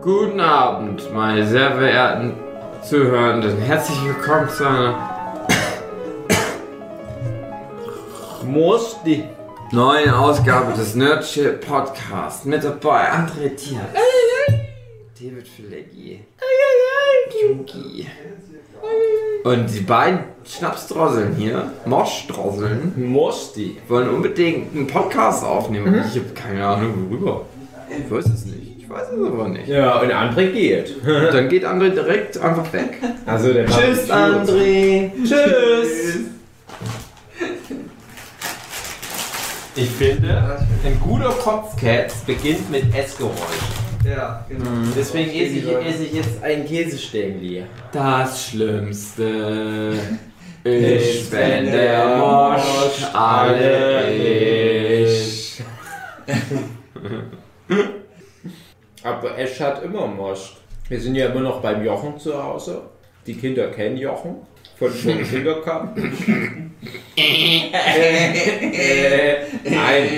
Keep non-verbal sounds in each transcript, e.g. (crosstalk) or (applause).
Guten Abend, meine sehr verehrten Zuhörenden. Herzlich willkommen zu einer Mosti. neuen Ausgabe des Nerdchill Podcasts. Mit dabei André Diaz, David Fileggi, Yuki und die beiden Schnapsdrosseln hier, Moschdrosseln, Mosti. wollen unbedingt einen Podcast aufnehmen. Ich habe keine Ahnung worüber. Ich weiß es nicht. Ich weiß es aber nicht. Ja, und André geht. (laughs) Dann geht André direkt einfach weg. Also der Tschüss, Tschüss. André. Tschüss. Ich finde, ein guter Kopfcats beginnt mit Essgeräusch. Ja, genau. Deswegen esse ich, esse ich jetzt ein Käsestängli. Das Schlimmste (laughs) ist, wenn der Mosch alle ist. (laughs) Aber Esch hat immer Most. Wir sind ja immer noch beim Jochen zu Hause. Die Kinder kennen Jochen von vom Kindercup. äh, nein,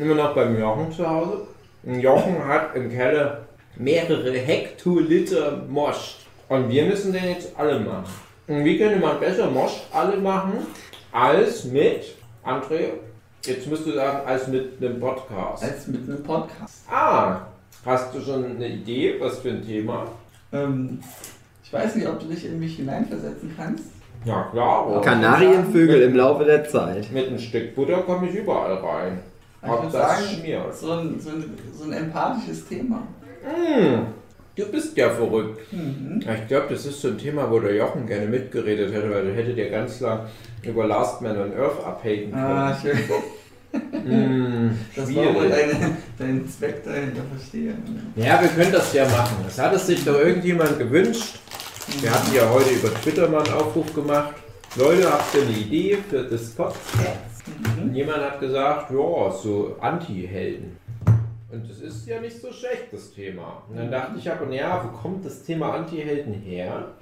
immer noch beim Jochen zu Hause. Und Jochen hat im Keller mehrere Hektoliter Most. Und wir müssen den jetzt alle machen. Und wie könnte man besser Most alle machen als mit, André, jetzt müsst du sagen, als mit einem Podcast. Als mit einem Podcast. Ah, hast du schon eine Idee, was für ein Thema? Ähm, ich weiß nicht, ob du dich in mich hineinversetzen kannst. Ja klar, oder? Kanarienvögel im Laufe der Zeit. mit einem Stück Butter komme ich überall rein. Ich würde das sagen, schmiert. so ein, so, ein, so ein empathisches Thema. Hm, du bist ja verrückt. Mhm. Ich glaube, das ist so ein Thema, wo der Jochen gerne mitgeredet hätte, weil du hättet ja ganz lang über Last Man on Earth abhaken können. Ah, ich, Hm, das war wohl schwierig. deine, dein Zweck dahinter, verstehe. Ja, wir können das ja machen. Das hat es sich doch irgendjemand gewünscht. Wir hatten ja heute über Twitter mal einen Aufruf gemacht. Leute, habt ihr eine Idee für das Podcast? Und jemand hat gesagt, ja, so Anti-Helden. Und das ist ja nicht so schlecht, das Thema. Und dann dachte ich aber, ja, wo kommt das Thema Anti-Helden her?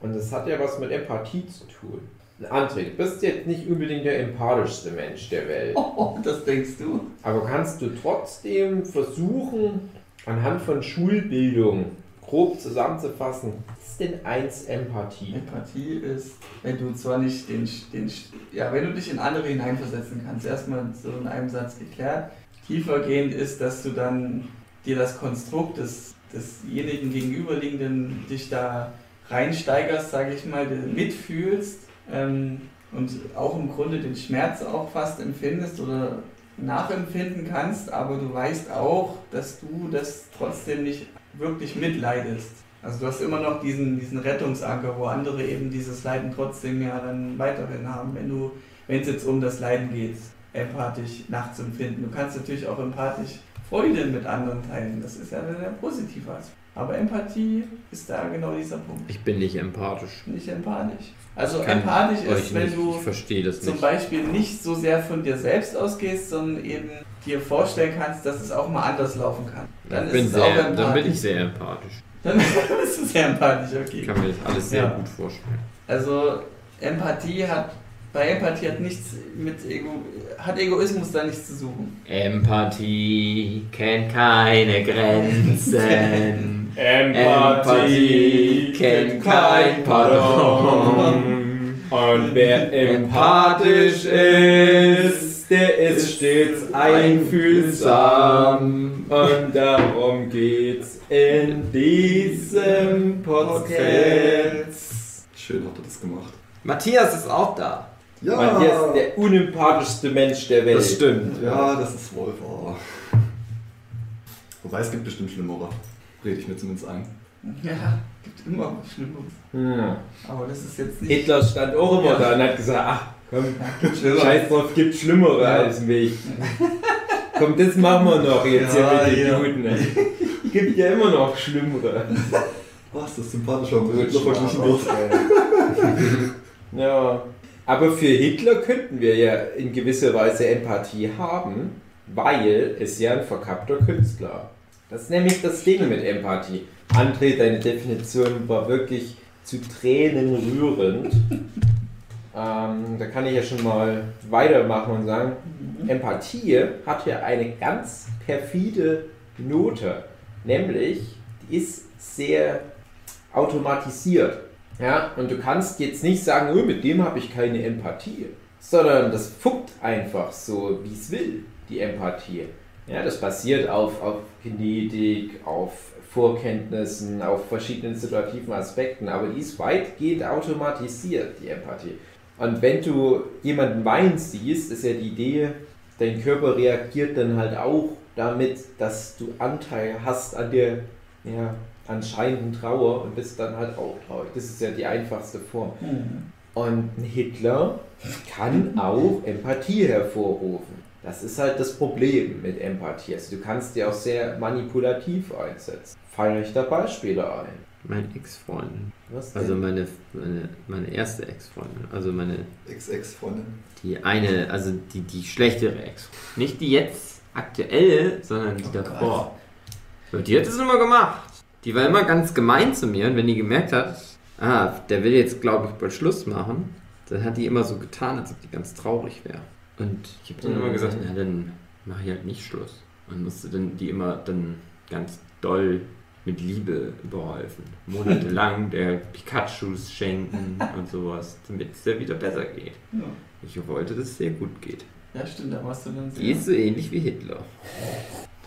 Und das hat ja was mit Empathie zu tun. André, du bist jetzt nicht unbedingt der empathischste Mensch der Welt. (laughs) Oh, das denkst du? Aber kannst du trotzdem versuchen, anhand von Schulbildung grob zusammenzufassen, was ist denn eins Empathie? Empathie ist, wenn du zwar nicht den, den, ja, wenn du dich in andere hineinversetzen kannst, erstmal so in einem Satz geklärt. Tiefergehend ist, dass du dann dir das Konstrukt des, desjenigen Gegenüberliegenden dich da reinsteigerst, sage ich mal, mitfühlst ähm, und auch im Grunde den Schmerz auch fast empfindest oder nachempfinden kannst, aber du weißt auch, dass du das trotzdem nicht wirklich mitleidest. Also du hast immer noch diesen, diesen Rettungsanker, wo andere eben dieses Leiden trotzdem ja dann weiterhin haben, wenn du, wenn es jetzt um das Leiden geht, empathisch nachzuempfinden. Du kannst natürlich auch empathisch Freude mit anderen teilen. Das ist ja der positive Aspekt. Aber Empathie ist da genau dieser Punkt. Ich bin nicht empathisch. Nicht empathisch. Also Kann empathisch ist, wenn nicht. du zum nicht. Beispiel nicht so sehr von dir selbst ausgehst, sondern eben dir vorstellen kannst, dass es auch mal anders laufen kann. Dann Ich bin ist es auch sehr, dann empathisch. bin ich sehr empathisch. Dann (laughs) bist du sehr empathisch, okay. Ich kann mir das alles sehr Ja. gut vorstellen. Also Empathie hat, bei Empathie hat nichts mit Ego, hat Egoismus da nichts zu suchen. Empathie kennt keine Grenzen. (laughs) Empathie kennt kein Pardon. Und wer empathisch ist, der ist stets einfühlsam. Und darum geht's in diesem Podcast. Schön habt ihr das gemacht. Matthias ist auch da. Ja, Matthias ist der unempathischste Mensch der Welt. Das stimmt. ja, das ist wohl wahr. Wobei es gibt bestimmt schlimmere. Rede ich mir zumindest ein. Ja, gibt immer was Schlimmeres. Hm. Aber das ist jetzt nicht. Hitler stand auch immer da und hat gesagt, ach komm, Ja, scheiß drauf, gibt Schlimmere Ja. als mich. Komm, das machen wir noch jetzt Ja, hier mit ja. den Juden. ne? Gibt ja immer noch Schlimmere. Was, das sympathischer Hitler verglichen wird. (laughs) Ja. Aber für Hitler könnten wir ja in gewisser Weise Empathie haben, weil es ja ein verkappter Künstler. Das ist nämlich das Ding mit Empathie. André, deine Definition war wirklich zu Tränen rührend. (laughs) Ähm, da kann ich ja schon mal weitermachen und sagen, Empathie hat ja eine ganz perfide Note, nämlich die ist sehr automatisiert. Ja, und du kannst jetzt nicht sagen, oh, mit dem habe ich keine Empathie, sondern das funkt einfach so, wie es will, die Empathie. Ja, das basiert auf, auf Genetik, auf Vorkenntnissen, auf verschiedenen situativen Aspekten, aber die ist weitgehend automatisiert, die Empathie. Und wenn du jemanden weinen siehst, ist ja die Idee, dein Körper reagiert dann halt auch damit, dass du Anteil hast an der ja, anscheinenden Trauer und bist dann halt auch traurig. Das ist ja die einfachste Form. Mhm. Und ein Hitler kann auch Empathie hervorrufen. Das ist halt das Problem mit Empathie. Also du kannst die auch sehr manipulativ einsetzen. Fallen euch da Beispiele ein? Meine Ex-Freundin. Was denn? Also meine, meine, meine erste Ex-Freundin. Also meine, Ex-Ex-Freundin. die eine, also die, die schlechtere Ex. Nicht die jetzt aktuelle, sondern die Oh davor. Und die hat es immer gemacht. Die war immer ganz gemein zu mir und wenn die gemerkt hat, ah, der will jetzt, glaube ich, bald Schluss machen, dann hat die immer so getan, als ob die ganz traurig wäre. Und ich habe dann immer gesagt, na dann mache ich halt nicht Schluss. Und musste dann die immer dann ganz doll mit Liebe überhelfen. Monatelang (laughs) der Pikachus schenken und sowas, damit es dir wieder besser geht. Ja. Ich wollte, dass es sehr gut geht. ja, stimmt, da warst du dann Die ist so ähnlich wie Hitler.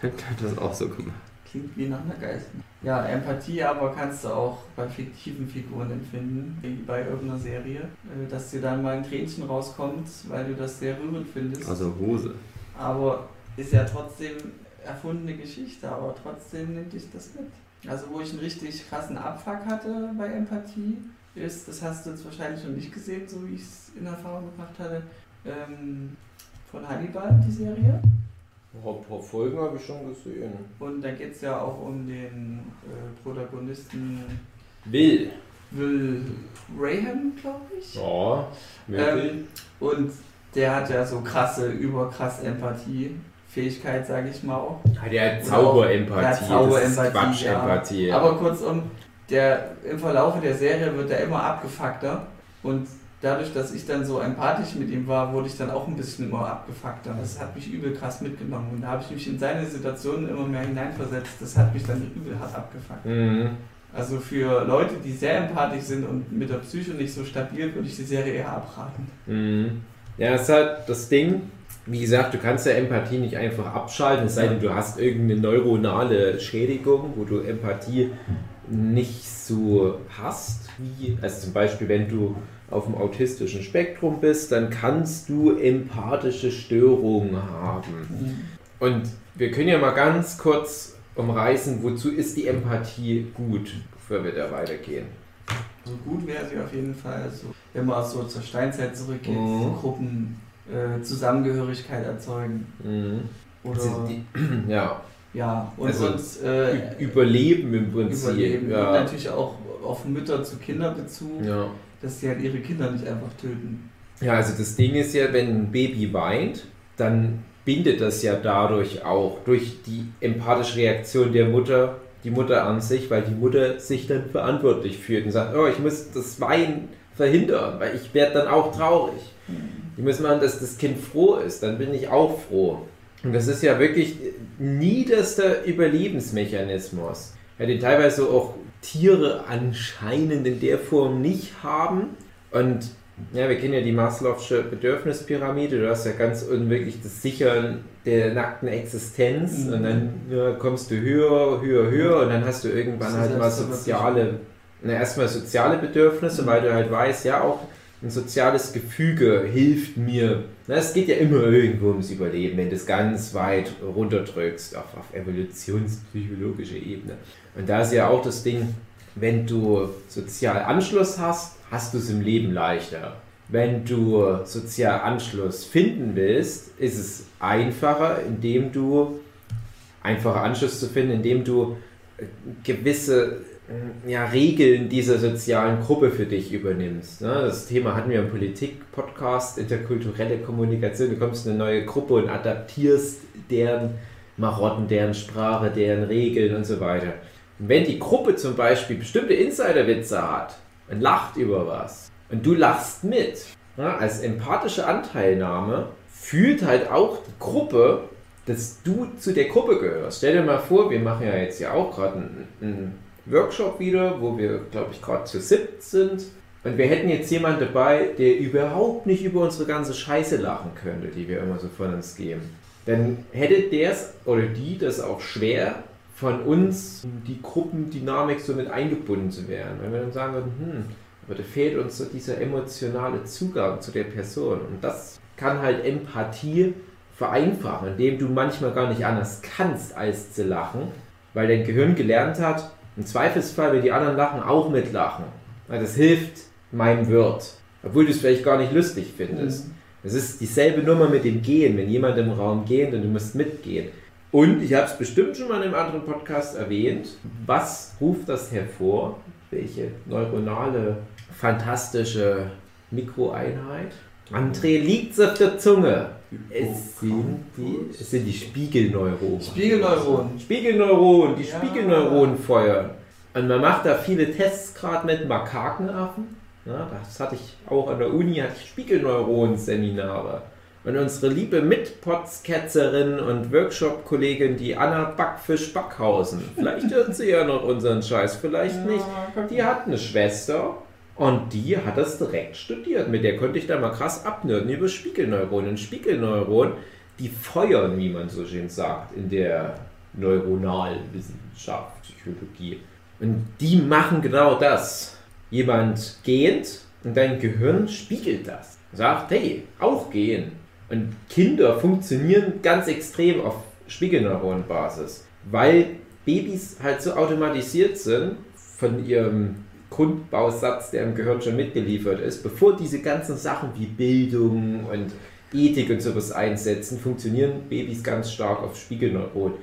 Hat das auch so gemacht. Klingt wie nach einer Geist. Ja, Empathie aber kannst du auch bei fiktiven Figuren empfinden, wie bei irgendeiner Serie, äh, dass dir dann mal ein Tränchen rauskommt, weil du das sehr rührend findest. Also Hose. Aber ist ja trotzdem erfundene Geschichte, aber trotzdem nimmt dich das mit. Also wo ich einen richtig krassen Abfuck hatte bei Empathie, ist, das hast du jetzt wahrscheinlich noch nicht gesehen, so wie ich es in Erfahrung gebracht hatte, ähm, von Hannibal, die Serie. Ein paar Folgen habe ich schon gesehen. Und da geht es ja auch um den äh, Protagonisten Will. Will Graham, glaube ich. Ja, Ähm, und der hat ja so krasse, überkrass Empathie. Fähigkeit, sage ich mal auch. Ja, der hat Zauberempathie. Zauberempathie, das ist Quatschempathie. Ja. Aber kurzum, der, im Verlaufe der Serie wird er immer abgefuckter. Und dadurch, dass ich dann so empathisch mit ihm war, wurde ich dann auch ein bisschen immer abgefuckter. Das hat mich übel krass mitgenommen. Und da habe ich mich in seine Situationen immer mehr hineinversetzt. Das hat mich dann übel hart abgefuckt. Mhm. Also für Leute, die sehr empathisch sind und mit der Psyche nicht so stabil, würde ich die Serie eher abraten. Mhm. Ja, das ist halt das Ding. Wie gesagt, du kannst ja Empathie nicht einfach abschalten, es sei denn, du hast irgendeine neuronale Schädigung, wo du Empathie nicht so hast, wie, also zum Beispiel, wenn du auf dem autistischen Spektrum bist, dann kannst du empathische Störungen haben. Und wir können ja mal ganz kurz umreißen, wozu ist die Empathie gut, bevor wir da weitergehen. So gut wäre sie auf jeden Fall, so, wenn man so zur Steinzeit zurückgeht, Mhm. diese Gruppen äh, Zusammengehörigkeit erzeugen. Mhm. Oder Also die, (clears throat) ja, ja, und Also, sonst äh, Überleben im Prinzip. überleben. Und Ja. natürlich auch auf Mütter zu Kinderbezug, Ja. Dass sie halt ihre Kinder nicht einfach töten. ja, also das Ding ist ja, wenn ein Baby weint, dann bindet das ja dadurch auch durch die empathische Reaktion der Mutter, die Mutter an sich, weil die Mutter sich dann verantwortlich fühlt und sagt, oh, ich muss das Weinen verhindern, weil ich werde dann auch traurig. Die müssen machen, dass das Kind froh ist, dann bin ich auch froh. Und das ist ja wirklich niederster Überlebensmechanismus, ja, den teilweise auch Tiere anscheinend in der Form nicht haben. Und ja, wir kennen ja die Maslow'sche Bedürfnispyramide. Du hast ja ganz unten wirklich das Sichern der nackten Existenz Mhm. und dann ja, kommst du höher, höher, höher und dann hast du irgendwann halt mal soziale, na, erstmal soziale Bedürfnisse, Mhm. weil du halt weißt, ja auch ein soziales Gefüge hilft mir. Es geht ja immer irgendwo ums Überleben, wenn du es ganz weit runterdrückst auf, auf evolutionspsychologische Ebene. Und da ist ja auch das Ding, wenn du sozial Anschluss hast, hast du es im Leben leichter. Wenn du sozial Anschluss finden willst, ist es einfacher, indem du einfacher Anschluss zu finden, indem du äh, gewisse ja, Regeln dieser sozialen Gruppe für dich übernimmst. Ne? Das Thema hatten wir im Politik-Podcast, interkulturelle Kommunikation. Du kommst in eine neue Gruppe und adaptierst deren Marotten, deren Sprache, deren Regeln und so weiter. Und wenn die Gruppe zum Beispiel bestimmte Insiderwitze hat und lacht über was und du lachst mit, ja, als empathische Anteilnahme fühlt halt auch die Gruppe dass du zu der Gruppe gehörst. Stell dir mal vor, wir machen ja jetzt ja auch gerade einen, einen Workshop wieder, wo wir, glaube ich, gerade zu siebt sind. Und wir hätten jetzt jemanden dabei, der überhaupt nicht über unsere ganze Scheiße lachen könnte, die wir immer so von uns geben. Dann hätte der oder die das auch schwer, von uns in die Gruppendynamik so mit eingebunden zu werden. Wenn wir dann sagen würden, hm, aber da fehlt uns so dieser emotionale Zugang zu der Person. Und das kann halt Empathie vereinfachen, indem du manchmal gar nicht anders kannst, als zu lachen, weil dein Gehirn gelernt hat, im Zweifelsfall, wenn die anderen lachen, auch mitlachen. Weil das hilft meinem Wirt, obwohl du es vielleicht gar nicht lustig findest. Mhm. Es ist dieselbe Nummer mit dem Gehen, wenn jemand im Raum geht und du musst mitgehen. Und ich habe es bestimmt schon mal in einem anderen Podcast erwähnt. Was ruft das hervor? Welche neuronale, fantastische Mikroeinheit? André liegt auf der Zunge. Es sind die, es sind die Spiegelneuronen. Spiegelneuronen. Spiegelneuronen, die ja. Spiegelneuronen feuern. Und man macht da viele Tests gerade mit Makakenaffen. Ja, das hatte ich auch an der Uni, hatte ich Spiegelneuronen-Seminare. Und unsere liebe Mitpotzketzerin und Workshop-Kollegin, die Anna Backfisch Backhausen, vielleicht hört sie ja noch unseren Scheiß, vielleicht ja, nicht, die hat eine Schwester und die hat das direkt studiert. Mit der konnte ich da mal krass abnörden über Spiegelneuronen. Spiegelneuronen, die feuern, wie man so schön sagt, in der Neuronalwissenschaft, Psychologie. Und die machen genau das. Jemand geht und dein Gehirn spiegelt das. Sagt, hey, auch gehen. Und Kinder funktionieren ganz extrem auf Spiegelneuronenbasis, weil Babys halt so automatisiert sind von ihrem Grundbausatz, der im Gehirn schon mitgeliefert ist, bevor diese ganzen Sachen wie Bildung und Ethik und sowas einsetzen, funktionieren Babys ganz stark auf Spiegelneuronen.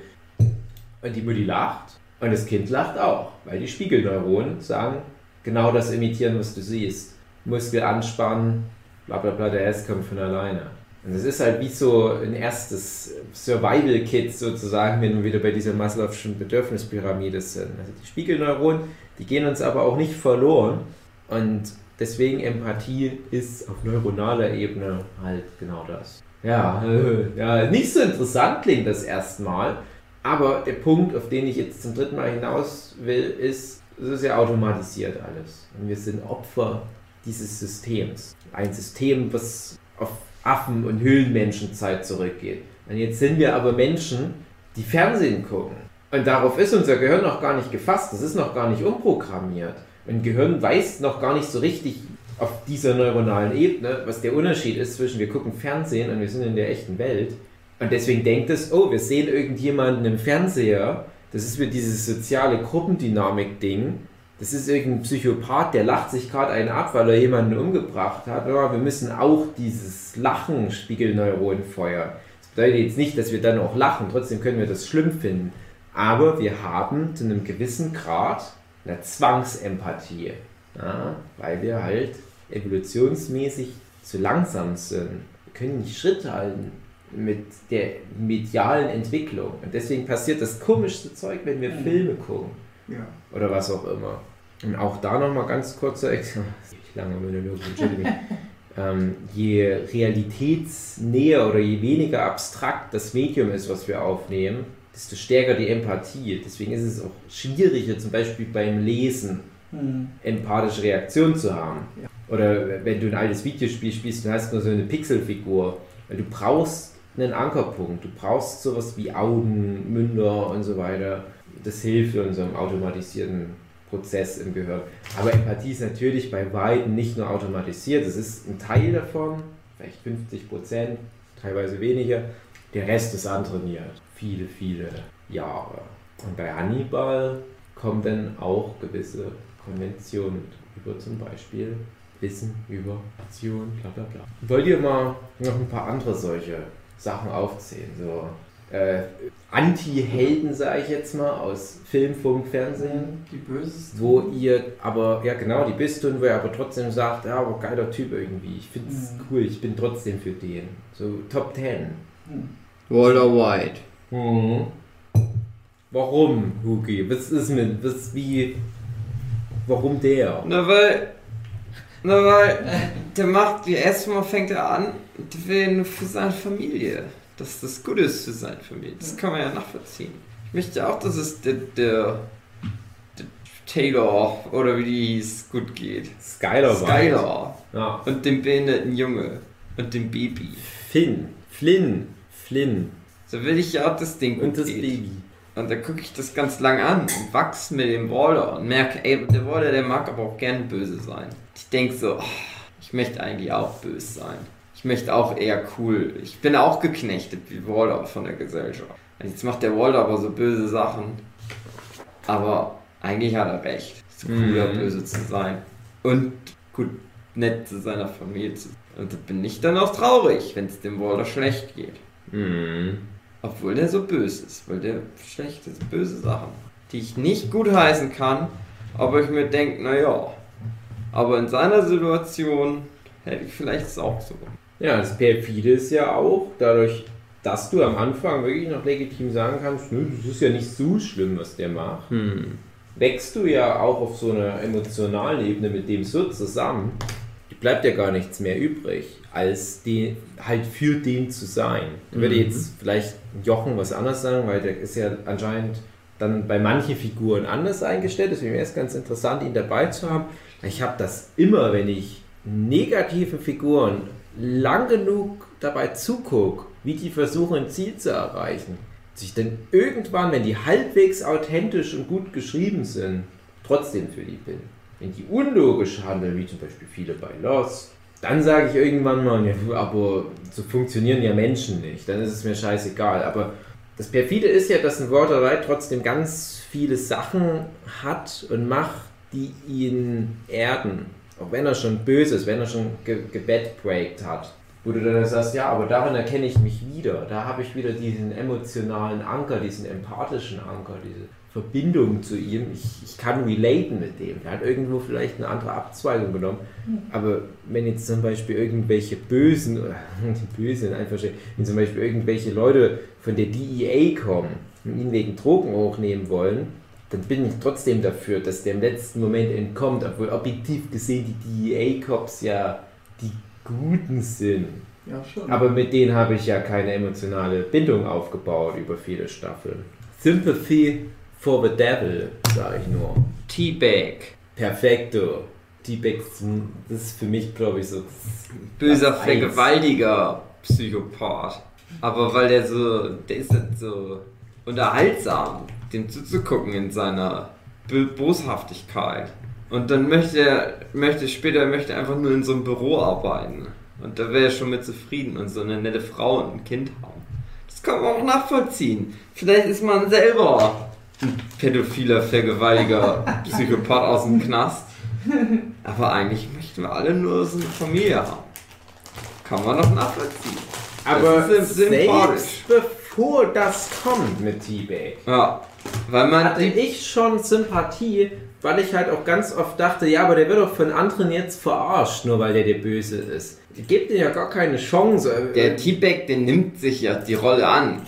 Und die Mutti lacht und das Kind lacht auch, weil die Spiegelneuronen sagen, genau das imitieren, was du siehst. Muskel anspannen, bla bla bla, der Rest kommt von alleine. Und das ist halt wie so ein erstes Survival-Kit sozusagen, wenn wir wieder bei dieser Maslow'schen Bedürfnispyramide sind. Also die Spiegelneuronen, die gehen uns aber auch nicht verloren. Und deswegen Empathie ist auf neuronaler Ebene halt genau das. Ja, (laughs) ja, nicht so interessant klingt das erstmal. Aber der Punkt, auf den ich jetzt zum dritten Mal hinaus will, ist, es ist ja automatisiert alles. Und wir sind Opfer dieses Systems. Ein System, was auf Affen- und Höhlenmenschenzeit zurückgeht. Und jetzt sind wir aber Menschen, die Fernsehen gucken. Und darauf ist unser Gehirn noch gar nicht gefasst. Das ist noch gar nicht umprogrammiert. Und Gehirn weiß noch gar nicht so richtig auf dieser neuronalen Ebene, was der Unterschied ist zwischen wir gucken Fernsehen und wir sind in der echten Welt. Und deswegen denkt es, oh, wir sehen irgendjemanden im Fernseher. Das ist wie dieses soziale Gruppendynamik-Ding das ist irgendein Psychopath, der lacht sich gerade einen ab, weil er jemanden umgebracht hat. Ja, wir müssen auch dieses Lachen Spiegelneuronen feuern. Das bedeutet jetzt nicht, dass wir dann auch lachen, trotzdem können wir das schlimm finden. Aber wir haben zu einem gewissen Grad eine Zwangsempathie, ja, weil wir halt evolutionsmäßig zu langsam sind. Wir können nicht Schritt halten mit der medialen Entwicklung. Und deswegen passiert das komischste Zeug, wenn wir. Filme gucken. Ja. Oder was auch immer. Und auch da nochmal ganz kurzer Examen. (laughs) Lange Monolog, Entschuldigung. (laughs) ähm, je realitätsnäher oder je weniger abstrakt das Medium ist, was wir aufnehmen, desto stärker die Empathie. Deswegen ist es auch schwieriger, zum Beispiel beim Lesen mhm. empathische Reaktion zu haben. Ja. Oder wenn du ein altes Videospiel spielst und hast nur so eine Pixelfigur, weil du brauchst einen Ankerpunkt, du brauchst sowas wie Augen, Münder und so weiter. Das hilft in unserem automatisierten Prozess im Gehirn. Aber Empathie ist natürlich bei Weitem nicht nur automatisiert, es ist ein Teil davon, vielleicht 50 Prozent, teilweise weniger. Der Rest ist antrainiert, viele, viele Jahre. Und bei Hannibal kommen dann auch gewisse Konventionen über zum Beispiel Wissen über Aktion, bla bla bla. Wollt ihr mal noch ein paar andere solche Sachen aufzählen? So äh, Anti-Helden, sage ich jetzt mal, aus Film, Funk, Fernsehen. Die Bösesten. Wo ihr aber, ja genau, die Bösesten, wo ihr aber trotzdem sagt, ja, aber geiler Typ irgendwie. Ich finde es mhm. cool, ich bin trotzdem für den. So Top 10. Walter White. Mhm. Warum, Hugi? Was ist mit, was, wie, warum der? Na, weil, na, weil, der macht, wie erstmal fängt er an, der will nur für seine Familie dass das gut ist für seine Familie. Das kann man ja nachvollziehen. Ich möchte auch, dass es der, der, der Taylor oder wie die hieß, gut geht. Skylar war. Skylar. Ja. Und dem behinderten Junge. Und dem Baby. Finn. Flynn. Flynn. So will ich ja auch das Ding Und das geht. Baby. Und dann gucke ich das ganz lang an und wachse mit dem Walder und merke, ey, der Walder, der mag aber auch gern böse sein. Ich denke so, oh, ich möchte eigentlich auch böse sein. Ich möchte auch eher cool. Ich bin auch geknechtet wie Walder von der Gesellschaft. Und Jetzt macht der Walder aber so böse Sachen. Aber eigentlich hat er recht. Es ist cooler, Mhm. böse zu sein. Und gut, nett zu seiner Familie zu sein. Und da bin ich dann auch traurig, wenn es dem Walder schlecht geht. Mhm. Obwohl der so böse ist, weil der schlechte, böse Sachen, die ich nicht gutheißen kann, aber ich mir denke, naja, aber in seiner Situation hätte ich vielleicht es auch so. Ja, das Perfide ist ja auch, dadurch, dass du am Anfang wirklich noch legitim sagen kannst, nö, das ist ja nicht so schlimm, was der macht, Hm. wächst du ja auch auf so einer emotionalen Ebene mit dem so zusammen, bleibt ja gar nichts mehr übrig, als die, halt für den zu sein. Ich würde Mhm. jetzt vielleicht Jochen was anderes sagen, weil der ist ja anscheinend dann bei manchen Figuren anders eingestellt. Deswegen wäre es ganz interessant, ihn dabei zu haben. Ich habe das immer, wenn ich negativen Figuren lang genug dabei zugucke, wie die versuchen, ein Ziel zu erreichen, dass ich dann irgendwann, wenn die halbwegs authentisch und gut geschrieben sind, trotzdem für die bin. Wenn die unlogisch handeln, wie zum Beispiel viele bei Lost, dann sage ich irgendwann mal, ja, aber so funktionieren ja Menschen nicht. Dann ist es mir scheißegal. Aber das Perfide ist ja, dass ein Walter White trotzdem ganz viele Sachen hat und macht, die ihn erden. Auch wenn er schon böse ist, wenn er schon ge hat. Wo du dann sagst, ja, aber darin erkenne ich mich wieder. Da habe ich wieder diesen emotionalen Anker, diesen empathischen Anker, diese Verbindung zu ihm. Ich, ich kann relaten mit dem. Er hat irgendwo vielleicht eine andere Abzweigung genommen. Aber wenn jetzt zum Beispiel irgendwelche Bösen, oder die Bösen einfach, wenn zum Beispiel irgendwelche Leute von der DEA kommen und ihn wegen Drogen hochnehmen wollen, dann bin ich trotzdem dafür, dass der im letzten Moment entkommt, obwohl objektiv gesehen die DEA-Cops ja Guten sind. Ja, schon. Aber mit denen habe ich ja keine emotionale Bindung aufgebaut über viele Staffeln. Sympathy for the Devil, sage ich nur. Teabag. Perfekto. T-Bag, das ist für mich, glaube ich, so. Böser, vergewaltiger Psychopath. Aber weil der so, der ist halt so unterhaltsam, dem zuzugucken in seiner Bo- Boshaftigkeit. Und dann möchte er, möchte später, möchte einfach nur in so einem Büro arbeiten. Und da wäre er schon mit zufrieden und so eine nette Frau und ein Kind haben. Das kann man auch nachvollziehen. Vielleicht ist man selber ein pädophiler, vergewaltiger (laughs) Psychopath aus dem Knast. Aber eigentlich möchten wir alle nur so eine Familie haben. Kann man doch nachvollziehen. Aber Das selbst bevor das kommt mit T-Bag, Ja, weil man hatte ich schon Sympathie, weil ich halt auch ganz oft dachte, ja, aber der wird doch von anderen jetzt verarscht, nur weil der der Böse ist. Die gibt ihm ja gar keine Chance. der T-Bag, der nimmt sich ja die Rolle an.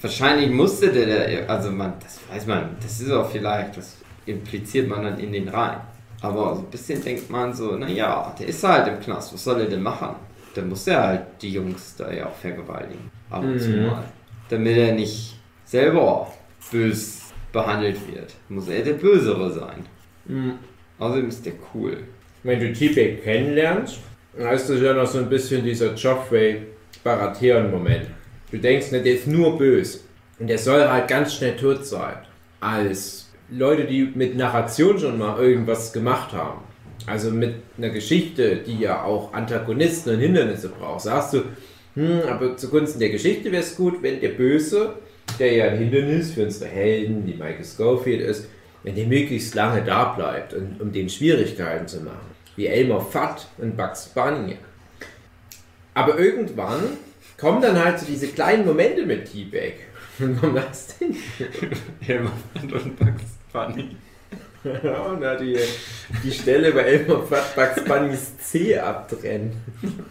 Wahrscheinlich musste der, der, also man, das weiß man, das ist auch vielleicht, das impliziert man dann in den rein. Aber so ein bisschen denkt man so, naja, der ist halt im Knast, was soll er denn machen? Dann muss er halt die Jungs da ja auch vergewaltigen. Ab und zu Mhm. mal. Damit er nicht selber bös behandelt wird, muss er der Bösere sein. Mhm. Außerdem ist der cool. Wenn du T-Bag kennenlernst, dann ist das ja noch so ein bisschen dieser Joffrey Baratheon-Moment. Du denkst, ne, der ist nur böse. Und der soll halt ganz schnell tot sein. Als Leute, die mit Narration schon mal irgendwas gemacht haben. Also mit einer Geschichte, die ja auch Antagonisten und Hindernisse braucht. Sagst du, hm, aber zugunsten der Geschichte wäre es gut, wenn der Böse, der ja ein Hindernis für unsere Helden, die Michael Schofield ist, wenn der möglichst lange da bleibt, und, um den Schwierigkeiten zu machen. Wie Elmer Fudd und Bugs Bunny. Aber irgendwann kommen dann halt so diese kleinen Momente mit T-Bag. (laughs) Und warum das denn? Elmer und Bugs Bunny. Ja, und da die, die Stelle bei Elmer Fudd Bugs Bunnys C abtrennen. (laughs)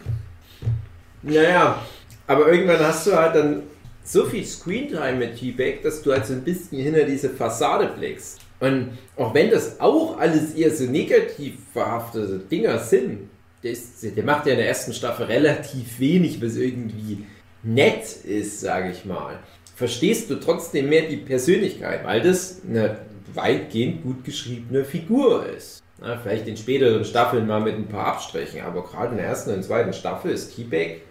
Naja, aber irgendwann hast du halt dann so viel Screentime mit T-Bag, dass du halt so ein bisschen hinter diese Fassade blickst. Und auch wenn das auch alles eher so negativ verhaftete Dinger sind, der, ist, der macht ja in der ersten Staffel relativ wenig, was irgendwie nett ist, sage ich mal, verstehst du trotzdem mehr die Persönlichkeit, weil das eine weitgehend gut geschriebene Figur ist. Na, vielleicht in späteren Staffeln mal mit ein paar Abstrichen, aber gerade in der ersten und zweiten Staffel ist T-Bag,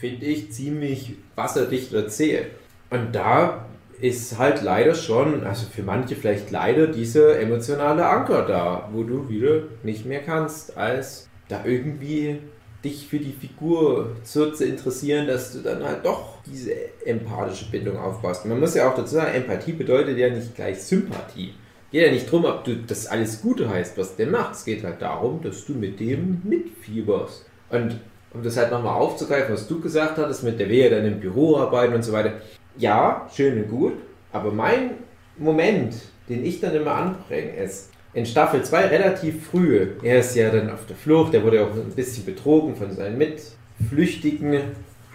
finde ich, ziemlich wasserdicht erzählt. Und da ist halt leider schon, also für manche vielleicht leider dieser emotionale Anker da, wo du wieder nicht mehr kannst, als da irgendwie dich für die Figur zu interessieren, dass du dann halt doch diese empathische Bindung aufbaust. Man muss ja auch dazu sagen, Empathie bedeutet ja nicht gleich Sympathie. Geht ja nicht darum, ob du das alles Gute heißt, was der macht. Es geht halt darum, dass du mit dem mitfieberst. Und um das halt nochmal aufzugreifen, was du gesagt hattest, mit der Wehe dann im Büro arbeiten und so weiter. Ja, schön und gut, aber mein Moment, den ich dann immer anbringe, ist in Staffel 2 relativ früh. Er ist ja dann auf der Flucht, er wurde auch ein bisschen betrogen von seinen Mitflüchtigen,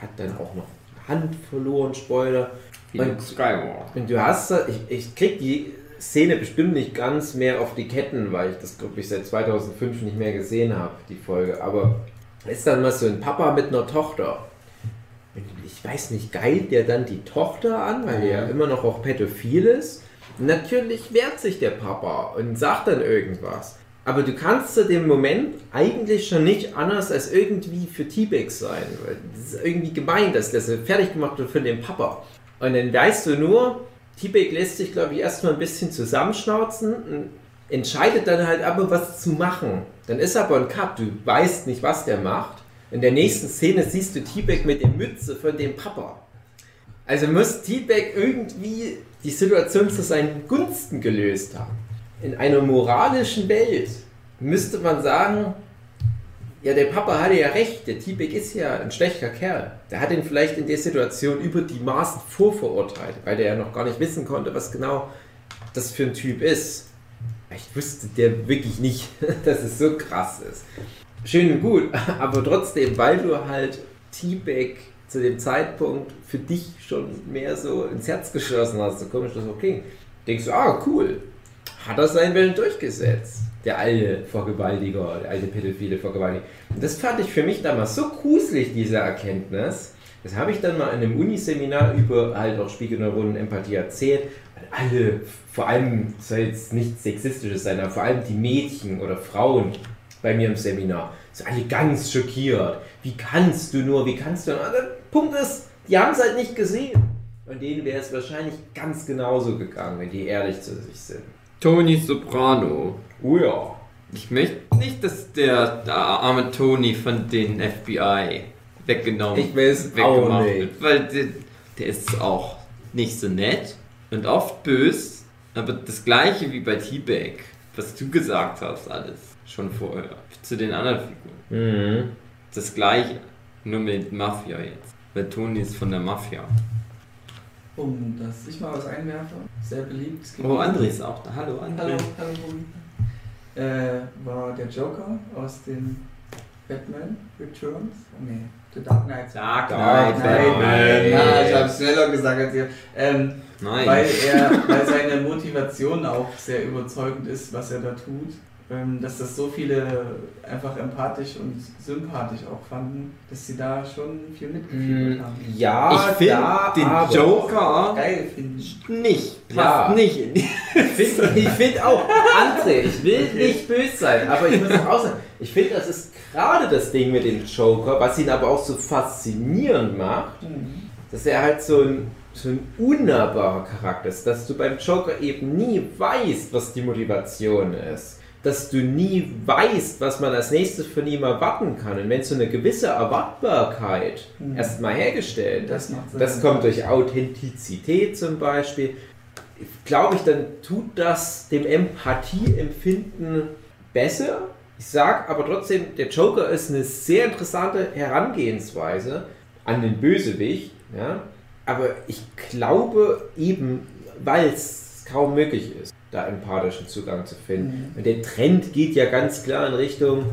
hat dann auch noch eine Hand verloren, Spoiler. Luke Skywalker. Und du hast, ich, ich krieg die Szene bestimmt nicht ganz mehr auf die Ketten, weil ich das, glaube ich, seit 2005 nicht mehr gesehen habe, die Folge. Aber ist dann mal so ein Papa mit einer Tochter. Ich weiß nicht, geilt der dann die Tochter an, weil er ja immer noch auch pädophil ist? Natürlich wehrt sich der Papa und sagt dann irgendwas. Aber du kannst zu dem Moment eigentlich schon nicht anders als irgendwie für T-Bag sein. Weil das ist irgendwie gemein, dass das fertig gemacht wird von dem Papa. Und dann weißt du nur, T-Bag lässt sich, glaube ich, erstmal ein bisschen zusammenschnauzen und entscheidet dann halt aber, was zu machen. Dann ist aber ein Cut, du weißt nicht, was der macht. In der nächsten Szene siehst du T-Bag mit der Mütze von dem Papa. Also muss T-Bag irgendwie die Situation zu seinen Gunsten gelöst haben. In einer moralischen Welt müsste man sagen, ja, der Papa hatte ja recht, der T-Bag ist ja ein schlechter Kerl. Der hat ihn vielleicht in der Situation über die Maßen vorverurteilt, weil der ja noch gar nicht wissen konnte, was genau das für ein Typ ist. Ich wusste der wirklich nicht, (laughs) dass es so krass ist. Schön und gut, (laughs) aber trotzdem, weil du halt T-Bag zu dem Zeitpunkt für dich schon mehr so ins Herz geschossen hast, so komisch das auch klingt, denkst du, ah, cool, hat er seinen Willen durchgesetzt. Der alte Vergewaltiger, der alte pädophile Vergewaltiger. Und das fand ich für mich damals so gruselig, diese Erkenntnis. Das habe ich dann mal in einem Uniseminar über halt auch Spiegelneuronen Empathie erzählt. Alle, vor allem, soll jetzt nichts Sexistisches sein, aber vor allem die Mädchen oder Frauen bei mir im Seminar, so alle ganz schockiert. Wie kannst du nur, wie kannst du nur? Der Punkt ist, die haben es halt nicht gesehen. Und denen wäre es wahrscheinlich ganz genauso gegangen, wenn die ehrlich zu sich sind. Tony Soprano. Oh ja. Ich möchte nicht, dass der, der arme Tony von den FBI weggenommen Ich will es auch weggemacht nicht. wird, weil der, der ist auch nicht so nett und oft bös, aber das gleiche wie bei T-Bag, was du gesagt hast, alles schon vorher, zu den anderen Figuren. Mhm. Das gleiche, nur mit Mafia jetzt, weil Tony ist von der Mafia. Um dass ich mal was einwerfe, sehr beliebt. Oh, André ist auch da. Hallo, André. Hallo, hallo, Robi. Äh, war der Joker aus dem Batman Returns? Oh, nee, The Dark Knight. Dark Knight, Batman. Ja, ich hab's schneller gesagt als ihr. Ähm, Nein. weil er, (laughs) weil seine Motivation auch sehr überzeugend ist, was er da tut. Ähm, dass das so viele einfach empathisch und sympathisch auch fanden, dass sie da schon viel mitgefühlt haben. Ja, ich finde den aber- Joker Geil finden. nicht. Passt Ja. nicht in (laughs) die Ich finde find auch, André, ich will nicht böse sein, aber ich muss auch sagen, ich finde, das ist gerade das Ding mit dem Joker, was ihn aber auch so faszinierend macht, Mhm. dass er halt so ein, so ein unnahbarer Charakter ist, dass du beim Joker eben nie weißt, was die Motivation ist. Dass du nie weißt, was man als nächstes von ihm erwarten kann. Und wenn so eine gewisse Erwartbarkeit Mhm. erstmal hergestellt ist, Das das kommt durch Authentizität zum Beispiel. Glaube ich, dann tut das dem Empathieempfinden besser. Ich sage aber trotzdem, der Joker ist eine sehr interessante Herangehensweise an den Bösewicht. Ja? Aber ich glaube eben, weil es kaum möglich ist, da empathischen Zugang zu finden. Mhm. Und der Trend geht ja ganz klar in Richtung,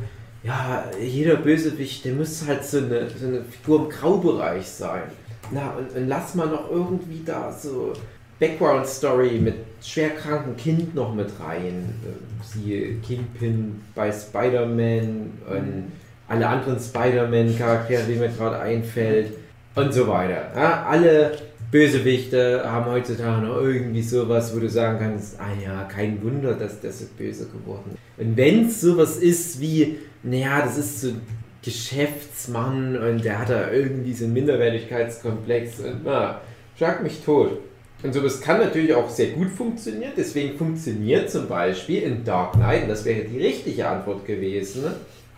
ja, jeder Bösewicht, der muss halt so eine, so eine Figur im Graubereich sein. Na, und, und lass mal noch irgendwie da so Background-Story mit schwerkranken Kind noch mit rein. Siehe Kingpin bei Spider-Man und alle anderen Spider-Man-Charaktere, die mir gerade einfällt. Und so weiter. Ja, alle Bösewichte haben heutzutage noch irgendwie sowas, wo du sagen kannst, ah ja, kein Wunder, dass das so böse geworden ist. Und wenn es sowas ist wie, naja, das ist so ein Geschäftsmann und der hat da irgendwie so einen Minderwertigkeitskomplex und na, schlag mich tot. Und sowas kann natürlich auch sehr gut funktionieren, deswegen funktioniert zum Beispiel in Dark Knight, und das wäre die richtige Antwort gewesen,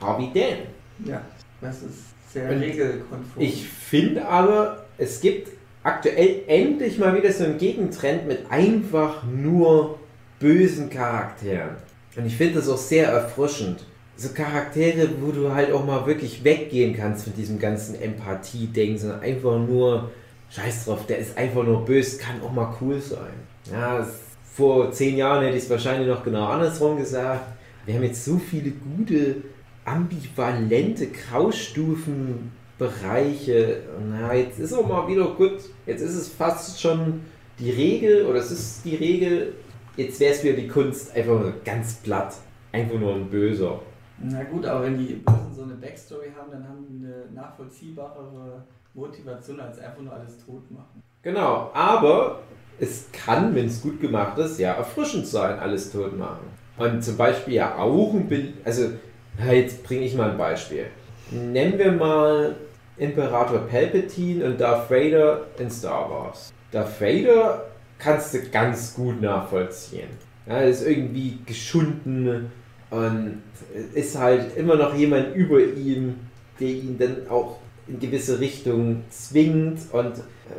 Harvey Dent. Ja, das ist sehr regelkonform. Ich finde aber, es gibt aktuell endlich mal wieder so einen Gegentrend mit einfach nur bösen Charakteren. Und ich finde das auch sehr erfrischend. So Charaktere, wo du halt auch mal wirklich weggehen kannst von diesem ganzen Empathie-Ding, sondern einfach nur, scheiß drauf, der ist einfach nur böse, kann auch mal cool sein. Ja, vor zehn Jahren hätte ich es wahrscheinlich noch genau andersrum gesagt. Wir haben jetzt so viele gute, ambivalente Graustufenbereiche. Na, jetzt ist auch mal wieder gut. Jetzt ist es fast schon die Regel, oder es ist die Regel, jetzt wäre es wieder die Kunst, einfach nur ganz platt. Einfach nur ein Böser. Na gut, aber wenn die Bösen so eine Backstory haben, dann haben die eine nachvollziehbarere Motivation als einfach nur alles tot machen. Genau, aber es kann, wenn es gut gemacht ist, ja erfrischend sein, alles tot machen. Und zum Beispiel ja auch ein Bild, also ja, jetzt bringe ich mal ein Beispiel. Nennen wir mal Imperator Palpatine und Darth Vader in Star Wars. Darth Vader kannst du ganz gut nachvollziehen. Ja, er ist irgendwie geschunden und ist halt immer noch jemand über ihm, der ihn dann auch in gewisse Richtung zwingt und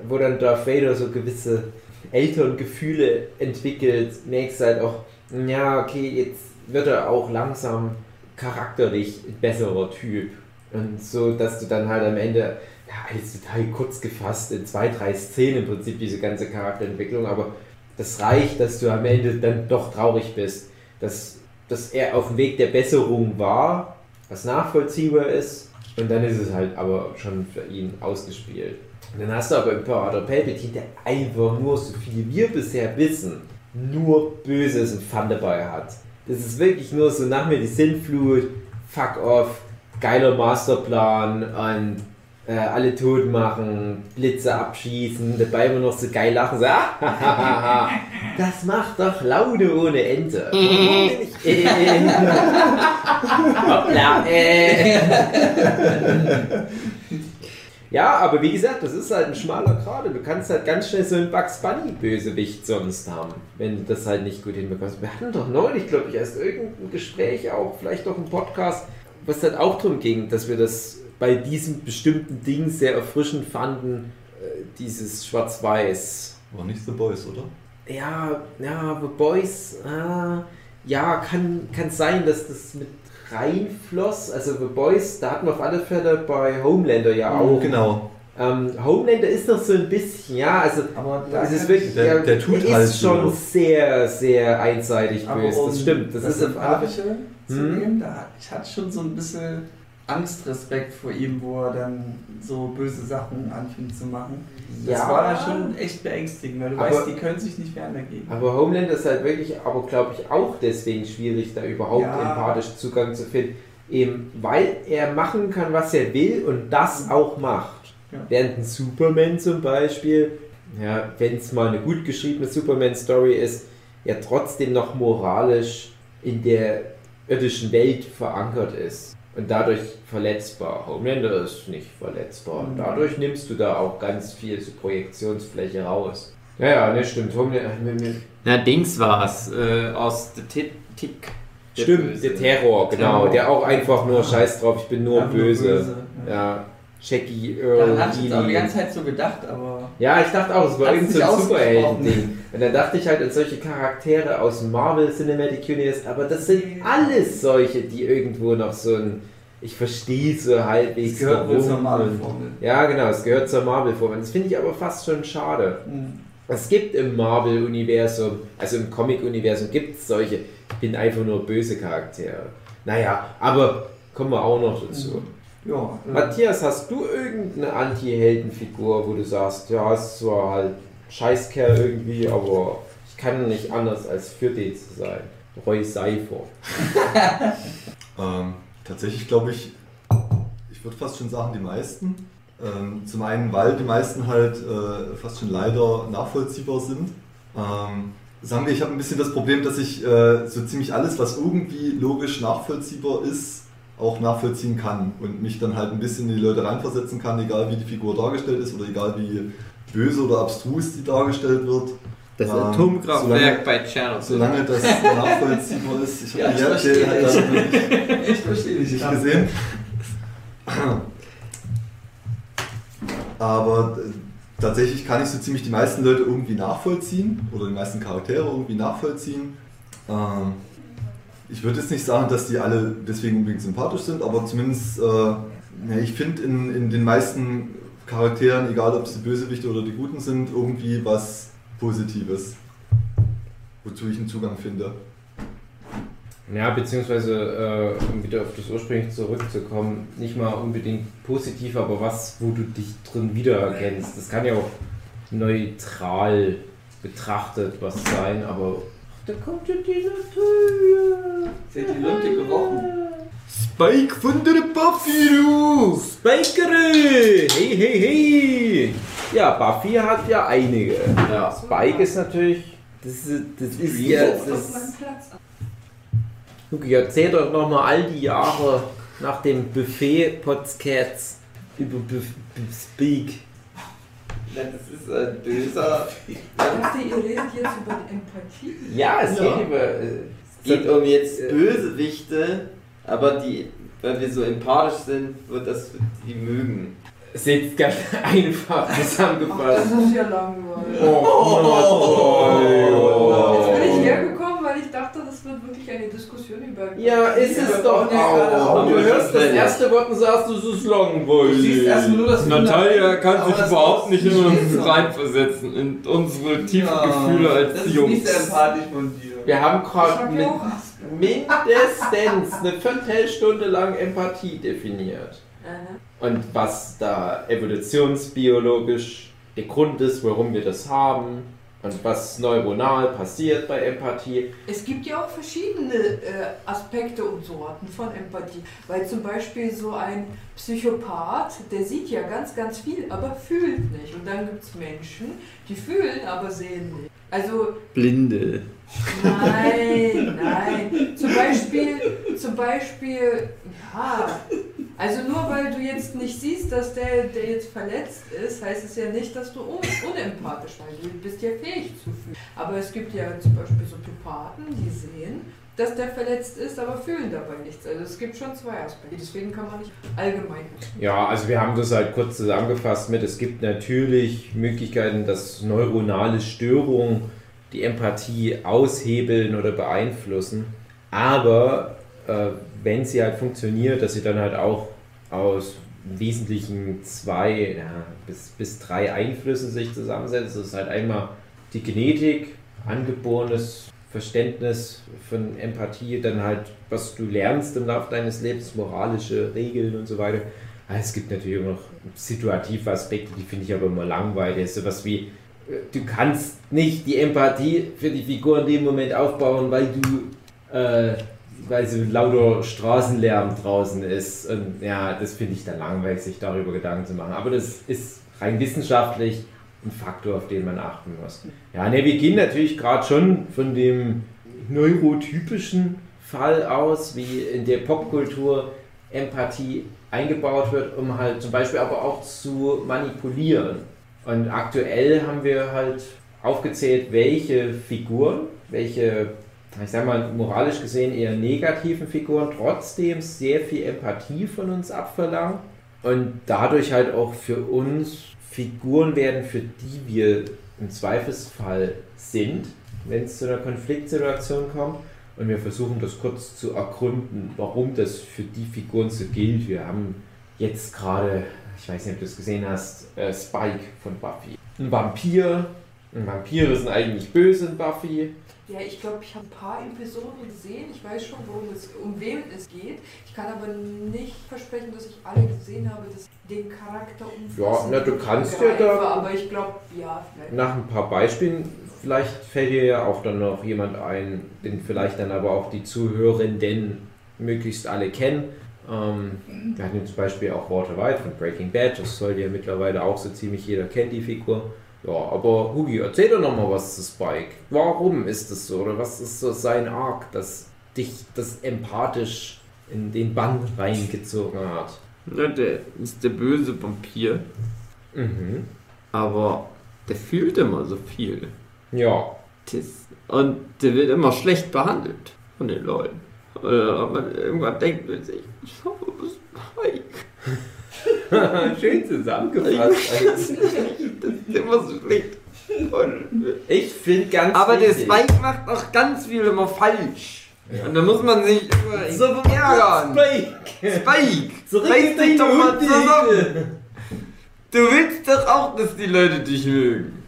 wo dann Darth Vader so gewisse Elterngefühle entwickelt, merkst halt auch, ja, okay, jetzt wird er auch langsam charakterlich besserer Typ. Und so, dass du dann halt am Ende, ja, alles total kurz gefasst, in zwei, drei Szenen im Prinzip diese ganze Charakterentwicklung, aber das reicht, dass du am Ende dann doch traurig bist, dass, dass er auf dem Weg der Besserung war, was nachvollziehbar ist, und dann ist es halt aber schon für ihn ausgespielt. Und dann hast du aber Imperator Palpatine, der einfach nur, so viel wir bisher wissen, nur Böses und Fun dabei hat. Das ist wirklich nur so nach mir die Sinnflut, fuck off, geiler Masterplan und äh, alle tot machen, Blitze abschießen, dabei immer noch so geil lachen, so, ah, (laughs) das macht doch Laude ohne Ente. (laughs) (laughs) Hoppla, äh. Ja, aber wie gesagt, das ist halt ein schmaler Grad. Du kannst halt ganz schnell so einen Bugs Bunny Bösewicht sonst haben, wenn du das halt nicht gut hinbekommst. Wir hatten doch neulich, glaube ich, erst irgendein Gespräch auch, vielleicht auch ein Podcast, was halt auch darum ging, dass wir das bei diesem bestimmten Ding sehr erfrischend fanden, äh, dieses Schwarz-Weiß. War nicht The Boys, oder? Ja, ja, The Boys, ah, ja, kann, kann sein, dass das mit reinfloss. Also The Boys, da hatten wir auf alle Fälle bei Homelander ja auch. Genau. Ähm, Homelander ist noch so ein bisschen, ja, also Aber da es ist kann wirklich, ich- Der- der tut ist halt so. schon sehr, sehr einseitig böse. um Das stimmt. Das, ist im Sympathische zu Hm. nehmen, da ich hatte schon so ein bisschen Angstrespekt vor ihm, wo er dann so böse Sachen anfing zu machen. Das Ja. war dann schon echt beängstigend, weil du Aber- weißt, die können sich nicht wehren dagegen. Aber Homelander ist halt wirklich, aber glaube ich, auch deswegen schwierig, da überhaupt Ja. empathisch Zugang zu finden. Eben, weil er machen kann, was er will und das auch macht. Ja. Während ein Superman zum Beispiel, ja, wenn es mal eine gut geschriebene Superman-Story ist, ja trotzdem noch moralisch in der irdischen Welt verankert ist und dadurch verletzbar. Homelander ist nicht verletzbar und Mhm. dadurch nimmst du da auch ganz viel so Projektionsfläche raus. Ja, ja, ne, stimmt. Homelander, Na, Dings war's, äh, aus The Tick. Tick der Stimmt, Böse. der Terror, genau. Terror. Der auch einfach nur scheiß drauf, ich bin nur Einfach böse. Ja. Ja, Jackie Daran Earl hatte ich auch die ganze Zeit so gedacht, aber Ja, ich dachte auch, es war Hat's irgend so ein. Superhelden-Ding. Und dann dachte ich halt an solche Charaktere aus Marvel Cinematic Universe, aber das sind alles solche, die irgendwo noch so ein, ich verstehe so halbwegs. es gehört wohl zur Marvel-Formel. Ja, genau, es gehört zur Marvel-Formel. Das finde ich aber fast schon schade. Hm. Es gibt im Marvel-Universum, also im Comic-Universum, gibt es solche, ich bin einfach nur böse Charaktere. Naja, aber kommen wir auch noch dazu. Ja, Matthias, hast du irgendeine Anti-Heldenfigur, wo du sagst, ja, ist zwar halt Scheißkerl irgendwie, aber ich kann nicht anders als für den zu sein. Roy Seifer. (laughs) Ähm, tatsächlich glaube ich, ich würde fast schon sagen, die meisten. Ähm, zum einen, weil die meisten halt äh, fast schon leider nachvollziehbar sind. Ähm, sagen wir, ich habe ein bisschen das Problem, dass ich äh, so ziemlich alles, was irgendwie logisch nachvollziehbar ist, auch nachvollziehen kann und mich dann halt ein bisschen in die Leute reinversetzen kann, egal wie die Figur dargestellt ist oder egal wie böse oder abstrus die dargestellt wird. Das Ähm, Atomkraftwerk solange- bei Tschernobyl. Solange das (laughs) nachvollziehbar ist, ich Ja, habe ich die dich. halt Ich verstehe dich. nicht gesehen. Aber äh, tatsächlich kann ich so ziemlich die meisten Leute irgendwie nachvollziehen oder die meisten Charaktere irgendwie nachvollziehen. Ähm, ich würde jetzt nicht sagen, dass die alle deswegen unbedingt sympathisch sind, aber zumindest, äh, ja, ich finde in, in den meisten Charakteren, egal ob es die Bösewichte oder die Guten sind, irgendwie was Positives, wozu ich einen Zugang finde. Ja, beziehungsweise, äh, um wieder auf das ursprünglich zurückzukommen, nicht mal unbedingt positiv, aber was, wo du dich drin wiedererkennst. Das kann ja auch neutral betrachtet was sein, aber. Da kommt ja die Natur. Sie hat die Lunte gerochen. Spike von der Buffy, du! Spikere! Hey, hey, hey! Ja, Buffy hat ja einige. Ja. Spike ist natürlich. Das ist, das ist ja. Das. Luki, erzähl doch nochmal all die Jahre nach dem Buffet-Podcasts über Buf- Buf- Speak. Das ist ein böser. Ich dachte, ihr redet jetzt über die Empathie. Ja, es Ja. geht über. äh, Es geht um jetzt Bösewichte, aber die, weil wir so empathisch sind, wird das die mögen. Es ist ganz einfach Ach, das zusammengefasst. ist ja langweilig. Oh, Jetzt bin ich hergekommen, weil ich dachte, das wird wirklich eine Diskussion über. Ja, ist es doch auch. Und du hörst das erste Wort und sagst, es ist Du siehst langweilig. erstmal nur das Natalia kann sich überhaupt nicht in uns reinversetzen, in unsere tiefen Ja, Gefühle als Das ist Jungs. nicht sehr empathisch von dir. Wir haben gerade mit mindestens eine Viertelstunde lang Empathie definiert. Aha. Und was da evolutionsbiologisch der Grund ist, warum wir das haben und was neuronal passiert bei Empathie. Es gibt ja auch verschiedene äh, Aspekte und Sorten von Empathie. Weil zum Beispiel so ein Psychopath, der sieht ja ganz, ganz viel, aber fühlt nicht. Und dann gibt es Menschen, die fühlen, aber sehen nicht. Also Blinde. Nein, nein. Zum Beispiel, zum Beispiel, ja. Also nur weil du jetzt nicht siehst, dass der, der jetzt verletzt ist, heißt es ja nicht, dass du un unempathisch bist. Du bist ja fähig zu fühlen. Aber es gibt ja zum Beispiel so Psychopathen, die sehen, dass der verletzt ist, aber fühlen dabei nichts. Also es gibt schon zwei Aspekte. Deswegen kann man nicht allgemein. Ja, also wir haben das halt kurz zusammengefasst mit, es gibt natürlich Möglichkeiten, dass neuronale Störungen die Empathie aushebeln oder beeinflussen. Aber äh, wenn sie halt funktioniert, dass sie dann halt auch aus Wesentlichen zwei ja, bis, bis drei Einflüssen sich zusammensetzt. Das ist halt einmal die Genetik, angeborenes Verständnis von Empathie, dann halt, was du lernst im Laufe deines Lebens, moralische Regeln und so weiter. Ah, Es gibt natürlich auch noch situative Aspekte, die finde ich aber immer langweilig. Sowas wie, äh, du kannst nicht die Empathie für die Figur in dem Moment aufbauen, weil du, äh, weil so lauter Straßenlärm draußen ist. Und ja, das finde ich dann langweilig, sich darüber Gedanken zu machen. Aber das ist rein wissenschaftlich ein Faktor, auf den man achten muss. Ja, ne, wir gehen natürlich gerade schon von dem neurotypischen Fall aus, wie in der Popkultur Empathie eingebaut wird, um halt zum Beispiel aber auch zu manipulieren. Und aktuell haben wir halt aufgezählt, welche Figuren, welche, ich sag mal, moralisch gesehen eher negativen Figuren trotzdem sehr viel Empathie von uns abverlangen und dadurch halt auch für uns Figuren werden, für die wir im Zweifelsfall sind, wenn es zu einer Konfliktsituation kommt. Und wir versuchen das kurz zu ergründen, warum das für die Figuren so gilt. Wir haben jetzt gerade, ich weiß nicht, ob du es gesehen hast, äh, Spike von Buffy. Ein Vampir. Und Vampire sind eigentlich böse in Buffy. Ja, ich glaube, ich habe ein paar Episoden gesehen. Ich weiß schon, worum es, um wen es geht. Ich kann aber nicht versprechen, dass ich alle gesehen habe, dass den Charakter umfassend Ja, na, du kannst ja da- Aber ich glaube, ja, vielleicht. Nach ein paar Beispielen, vielleicht fällt dir ja auch dann noch jemand ein, den vielleicht dann aber auch die Zuhörenden möglichst alle kennen. Ähm, wir hatten zum Beispiel auch Walter White von Breaking Bad, das sollte ja mittlerweile auch so ziemlich jeder kennt, die Figur. Ja, aber Hugi, erzähl doch nochmal was zu Spike. Warum ist das so? Oder was ist so sein Arc, dass dich das empathisch in den Bann reingezogen hat? Ja, der ist der böse Vampir, Mhm. aber der fühlt immer so viel. Ja. Das, und der wird immer schlecht behandelt von den Leuten. Oder man irgendwann denkt man sich, oh, Spike, (laughs) Schön zusammengefasst. (laughs) das ist immer so schlecht. Ich finde ganz aber der wichtig- Spike macht auch ganz viel immer falsch. Und da muss man sich immer So ärgern. Spike! Spike, Zurück reiß dich doch mal zusammen. Du willst doch auch, dass die Leute dich mögen.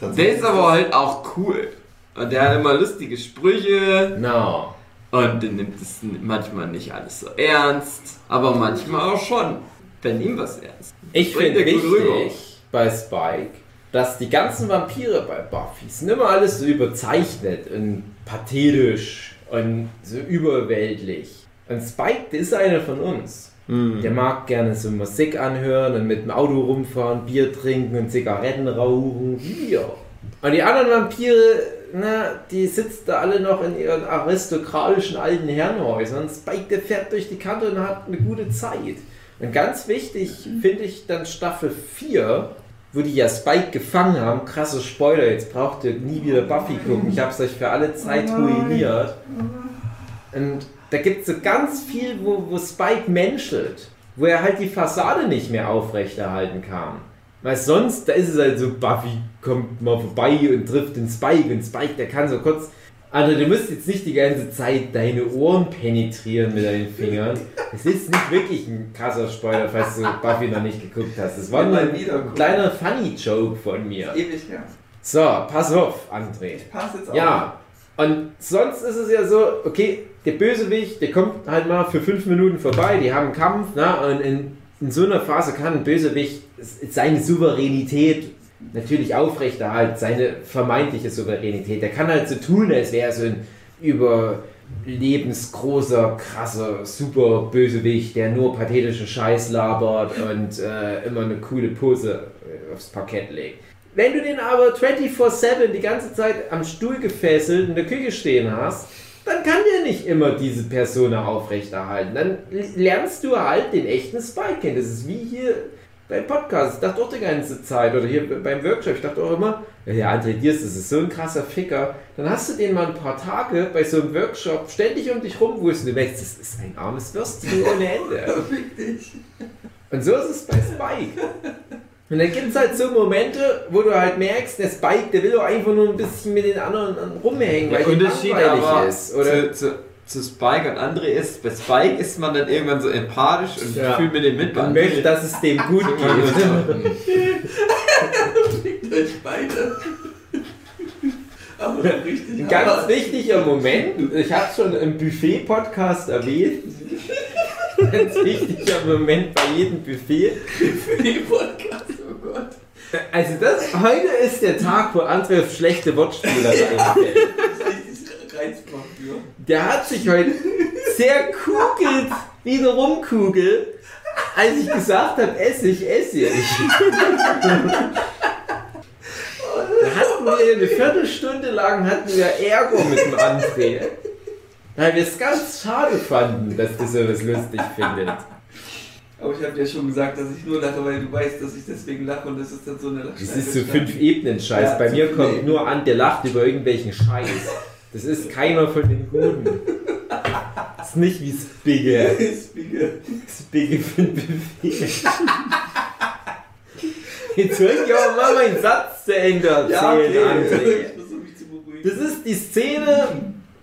Der ist aber halt auch cool. Und der hat immer lustige Sprüche. No. Und der nimmt es manchmal nicht alles so ernst. Aber manchmal auch schon. Wenn ihm was ernst. Ich finde wichtig bei Spike, dass die ganzen Vampire bei Buffy sind immer alles so überzeichnet und pathetisch und so überweltlich. Und Spike, der ist einer von uns. Der mag gerne so Musik anhören und mit dem Auto rumfahren, Bier trinken und Zigaretten rauchen, wie wir. Und die anderen Vampire, na, die sitzen da alle noch in ihren aristokratischen alten Herrenhäusern. Spike, der fährt durch die Kante und hat eine gute Zeit. Und ganz wichtig finde ich dann Staffel 4, wo die ja Spike gefangen haben. Krasse Spoiler, jetzt braucht ihr nie wieder Buffy gucken. Ich habe es euch für alle Zeit ruiniert. Und da gibt es so ganz viel, wo, wo Spike menschelt. Wo er halt die Fassade nicht mehr aufrechterhalten kann. Weil sonst, da ist es halt so, Buffy kommt mal vorbei und trifft den Spike. Und Spike, der kann so kurz... Also du musst jetzt nicht die ganze Zeit deine Ohren penetrieren mit deinen Fingern. Es ist nicht wirklich ein krasser Spoiler, falls du Buffy noch nicht geguckt hast. Es war nur Mal ein kleiner Funny-Joke von mir. Ewig her. So, pass auf, André. Pass jetzt auf. Ja, und sonst ist es ja so, okay, der Bösewicht, der kommt halt mal für fünf Minuten vorbei, die haben einen Kampf, na, und in, in so einer Phase kann ein Bösewicht seine Souveränität natürlich aufrechterhalten, seine vermeintliche Souveränität. Der kann halt so tun, als wäre er so ein überlebensgroßer, krasser, super Bösewicht, der nur pathetischen Scheiß labert und äh, immer eine coole Pose äh, aufs Parkett legt. Wenn du den aber 24-7 die ganze Zeit am Stuhl gefesselt in der Küche stehen hast, dann kann der nicht immer diese Persona aufrechterhalten. Dann lernst du halt den echten Spike kennen. Das ist wie hier beim Podcast. Ich dachte auch die ganze Zeit, oder hier beim Workshop, ich dachte auch immer, ja, der André Diers, das ist so ein krasser Ficker. Dann hast du den mal ein paar Tage bei so einem Workshop ständig um dich rumwusten. Du merkst, das ist ein armes Würstchen ohne Ende. (laughs) Und so ist es bei Spike. Und dann gibt es halt so Momente, wo du halt merkst, der Spike, der will doch einfach nur ein bisschen mit den anderen rumhängen, weil Der Unterschied aber ist. Oder zu, zu, zu Spike und André ist, bei Spike ist man dann irgendwann so empathisch und Ja. fühlt mit dem mit. man möchte, dass es dem gut geht. Fickt euch beide. Aber richtig. Ein ganz hart. wichtiger Moment, ich habe es schon im Buffet-Podcast erwähnt. Ganz wichtiger Moment bei jedem Buffet. Für den Podcast, oh Gott. Also das, heute ist der Tag, wo André auf schlechte Wortspiele einfällt. Das ist richtig reizbar für. Der hat sich heute sehr kugelt, wie eine Rumkugel, als ich gesagt habe, esse ich, esse ich. Da hatten wir eine Viertelstunde lang hatten wir Ärger mit dem André. Weil wir es ganz schade fanden, dass du sowas lustig findet. Aber ich habe dir schon gesagt, dass ich nur lache, weil du weißt, dass ich deswegen lache und das ist dann so eine Das ist so fünf Ebenen Scheiß. Ja, Bei mir kommt Ebenen. nur an, der lacht über irgendwelchen Scheiß. Das ist keiner von den Guten. Das ist nicht wie Spigge. (laughs) Spigge. Spigge für ein Buffet. Jetzt soll ich aber mal meinen Satz zu Ende erzählen, Ja, okay. Das ist die Szene,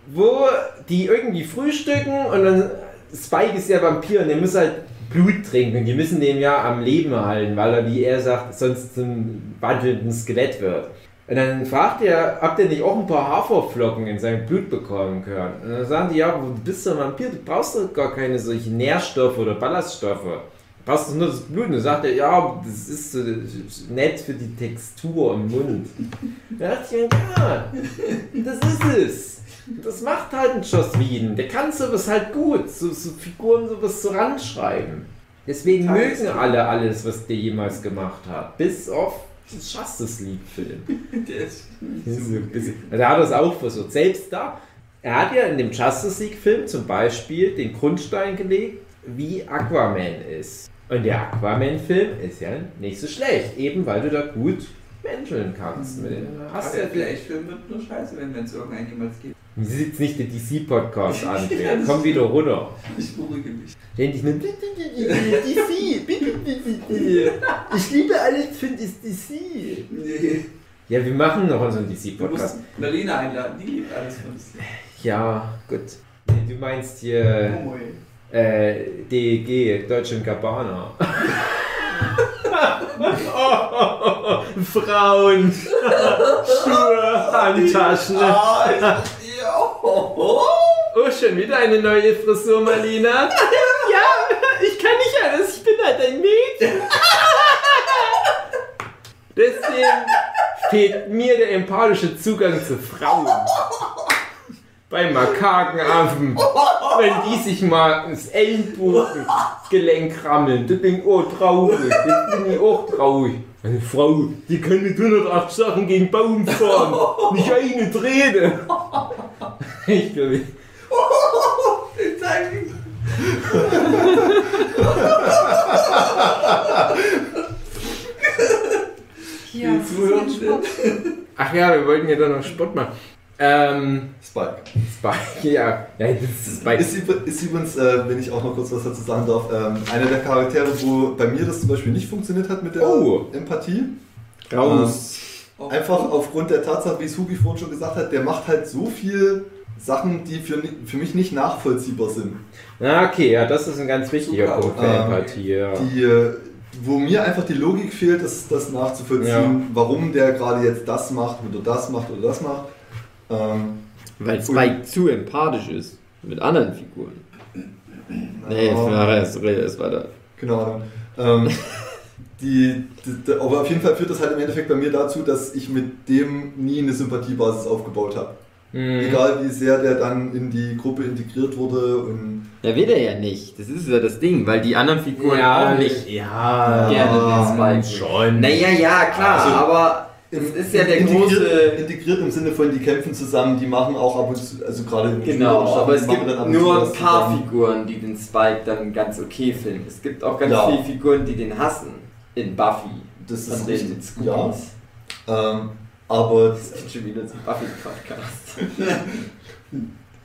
wo die irgendwie frühstücken und dann Spike ist ja Vampir und der muss halt Blut trinken die müssen den ja am Leben erhalten, weil er, wie er sagt, sonst zum wandelnden Skelett wird. Und dann fragt er, ob der nicht auch ein paar Haferflocken in sein Blut bekommen können. Und dann sagen die, ja, du bist ein Vampir, du brauchst doch gar keine solchen Nährstoffe oder Ballaststoffe. Du brauchst nur das Blut. Und dann sagt er, ja, das ist so nett für die Textur im Mund. Da dachte ich mir, ja, das ist es. Das macht halt ein Joss Whedon. Der kann sowas halt gut. So, so Figuren sowas so ranschreiben. Deswegen Tages- mögen alle alles, was der jemals gemacht hat. Bis auf den Justice League-Film. (laughs) Der ist so bisschen- Also er hat das auch versucht. Selbst da, er hat ja in dem Justice League-Film zum Beispiel den Grundstein gelegt, wie Aquaman ist. Und der Aquaman-Film ist ja nicht so schlecht, eben weil du da gut menscheln kannst. Mit dem. Hast ja der Flash-Film wird nur scheiße, wenn es irgendein jemals geht. Du sitzt nicht den DC-Podcast an, (laughs) Ja, Komm wieder runter. Ich beruhige mich. Ständig mit DC. (laughs) Ich liebe alles von DC. Nee. Ja, wir machen noch unseren Du musst DC-Podcast. Narina einladen, die liebt alles von uns. Ja, gut. Du meinst hier Momo. äh, DEG, Deutsche Gabbana. oh, (laughs) Frauen, Schuhe, Handtaschen. Oh, schon wieder eine neue Frisur, Marlina? (laughs) Ja, ich kann nicht alles, ich bin halt ein Mädchen. (laughs) Deswegen fehlt mir der empathische Zugang zu Frauen. Bei Makakenaffen, wenn die sich mal ins Ellenbogengelenk rammeln, dann bin ich auch traurig. Jetzt bin ich auch traurig. Eine Frau, die kann mit 108 Sachen gegen Baum fahren. Nicht eine Träne. Ich glaube, Sport. ach ja, wir wollten ja da noch Sport machen. Ähm, Spike. Spike, (laughs) ja. ja das ist Spike. Ist, ist übrigens, äh, wenn ich auch noch kurz was dazu sagen darf, ähm, einer der Charaktere, wo bei mir das zum Beispiel nicht funktioniert hat mit der Oh. Empathie. Raus. Einfach aufgrund der Tatsache, wie es Hubi vorhin schon gesagt hat, der macht halt so viel Sachen, die für, für mich nicht nachvollziehbar sind. Na, okay, ja, das ist ein ganz wichtiger Super. Punkt für Ähm, Empathie, ja. Die, äh, wo mir einfach die Logik fehlt, das, das nachzuvollziehen, warum der gerade jetzt das macht oder das macht oder das macht. Ähm, Weil Spike zu empathisch ist. Mit anderen Figuren. Nee, ja, es es weiter. Genau. Ähm, (laughs) die, die, die, aber auf jeden Fall führt das halt im Endeffekt bei mir dazu, dass ich mit dem nie eine Sympathiebasis aufgebaut habe. Mhm. Egal wie sehr der dann in die Gruppe integriert wurde und Ja, will er ja nicht. Das ist ja das Ding, weil die anderen Figuren Ja, auch nicht ja, gerne den Spike. schon. Naja, ja, klar, Also, aber im- es ist ja der integriert, große. integriert im Sinne von, die kämpfen zusammen, die machen auch ab und zu, also gerade im Genau, Spielerischen, aber es gibt nur ein paar zusammen. Figuren, die den Spike dann ganz okay finden. Es gibt auch ganz Ja. viele Figuren, die den hassen. In Buffy. Das ist richtig. Ja, ähm, aber Das geht schon wieder zum Buffy-Podcast. (laughs)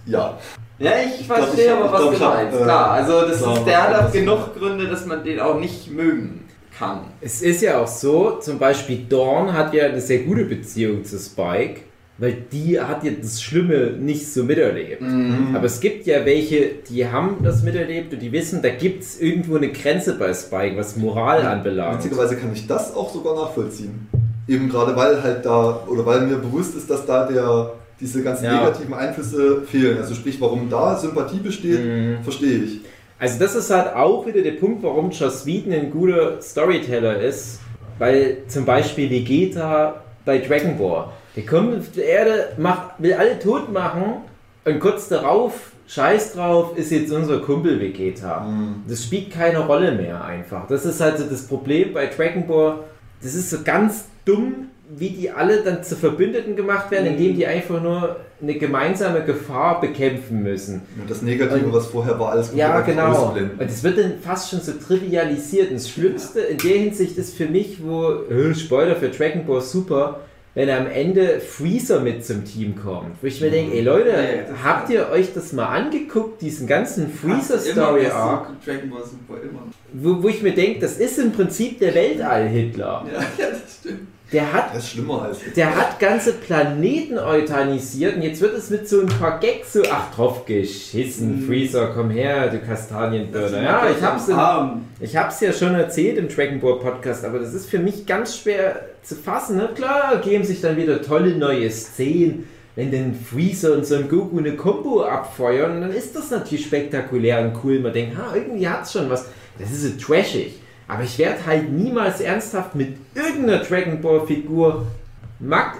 ja, Ja, ich verstehe aber, was du meinst. äh, Klar, also das da- ist, der hat auch genug Gründe, dass man den auch nicht mögen kann. Es ist ja auch so, zum Beispiel Dawn hat ja eine sehr gute Beziehung zu Spike, weil die hat ja das Schlimme nicht so miterlebt. Mhm. Aber es gibt ja welche, die haben das miterlebt und die wissen, da gibt es irgendwo eine Grenze bei Spike, was Moral anbelangt. witzigerweise kann ich das auch sogar nachvollziehen. Eben gerade weil halt da, oder weil mir bewusst ist, dass da der, diese ganzen Ja. negativen Einflüsse fehlen. Also sprich, warum da Sympathie besteht, Mhm. verstehe ich. Also das ist halt auch wieder der Punkt, warum Joss Whedon ein guter Storyteller ist, weil zum Beispiel Vegeta bei Dragon Ball, der kommt auf die Erde, macht, will alle tot machen und kurz darauf, scheiß drauf, ist jetzt unser Kumpel Vegeta. Mhm. Das spielt keine Rolle mehr einfach. Das ist halt so das Problem bei Dragon Ball. Das ist so ganz dumm, wie die alle dann zu Verbündeten gemacht werden, indem die einfach nur eine gemeinsame Gefahr bekämpfen müssen. Und das Negative, was vorher war, alles Ja, komplett genau. ausblenden. Und es wird dann fast schon so trivialisiert. Und das Schlimmste in der Hinsicht ist für mich, wo, äh, Spoiler für Dragon Ball Super, wenn am Ende Freezer mit zum Team kommt. Wo ich mir denke, ey Leute, das- habt ihr euch das mal angeguckt, diesen ganzen Freezer-Story Arc? Dragon Ball Super, immer. Wo, wo ich mir denke, das ist im Prinzip der Weltall-Hitler. Ja, (laughs) ja, das stimmt. Der hat Das ist schlimmer als der hat ganze Planeten euthanisiert und jetzt wird es mit so ein paar Gags so, ach drauf geschissen, Mhm. Freezer, komm her, du Kastanienbirne. Ja, ich hab's, Arm. ich hab's ja schon erzählt im Dragon Ball Podcast, aber das ist für mich ganz schwer zu fassen. Ne? Klar, geben sich dann wieder tolle neue Szenen, wenn dann Freezer und Son Goku eine Combo abfeuern, dann ist das natürlich spektakulär und cool. Man denkt, ha, irgendwie hat's schon was. Das ist so trashig. Aber ich werde halt niemals ernsthaft mit irgendeiner Dragon Ball Figur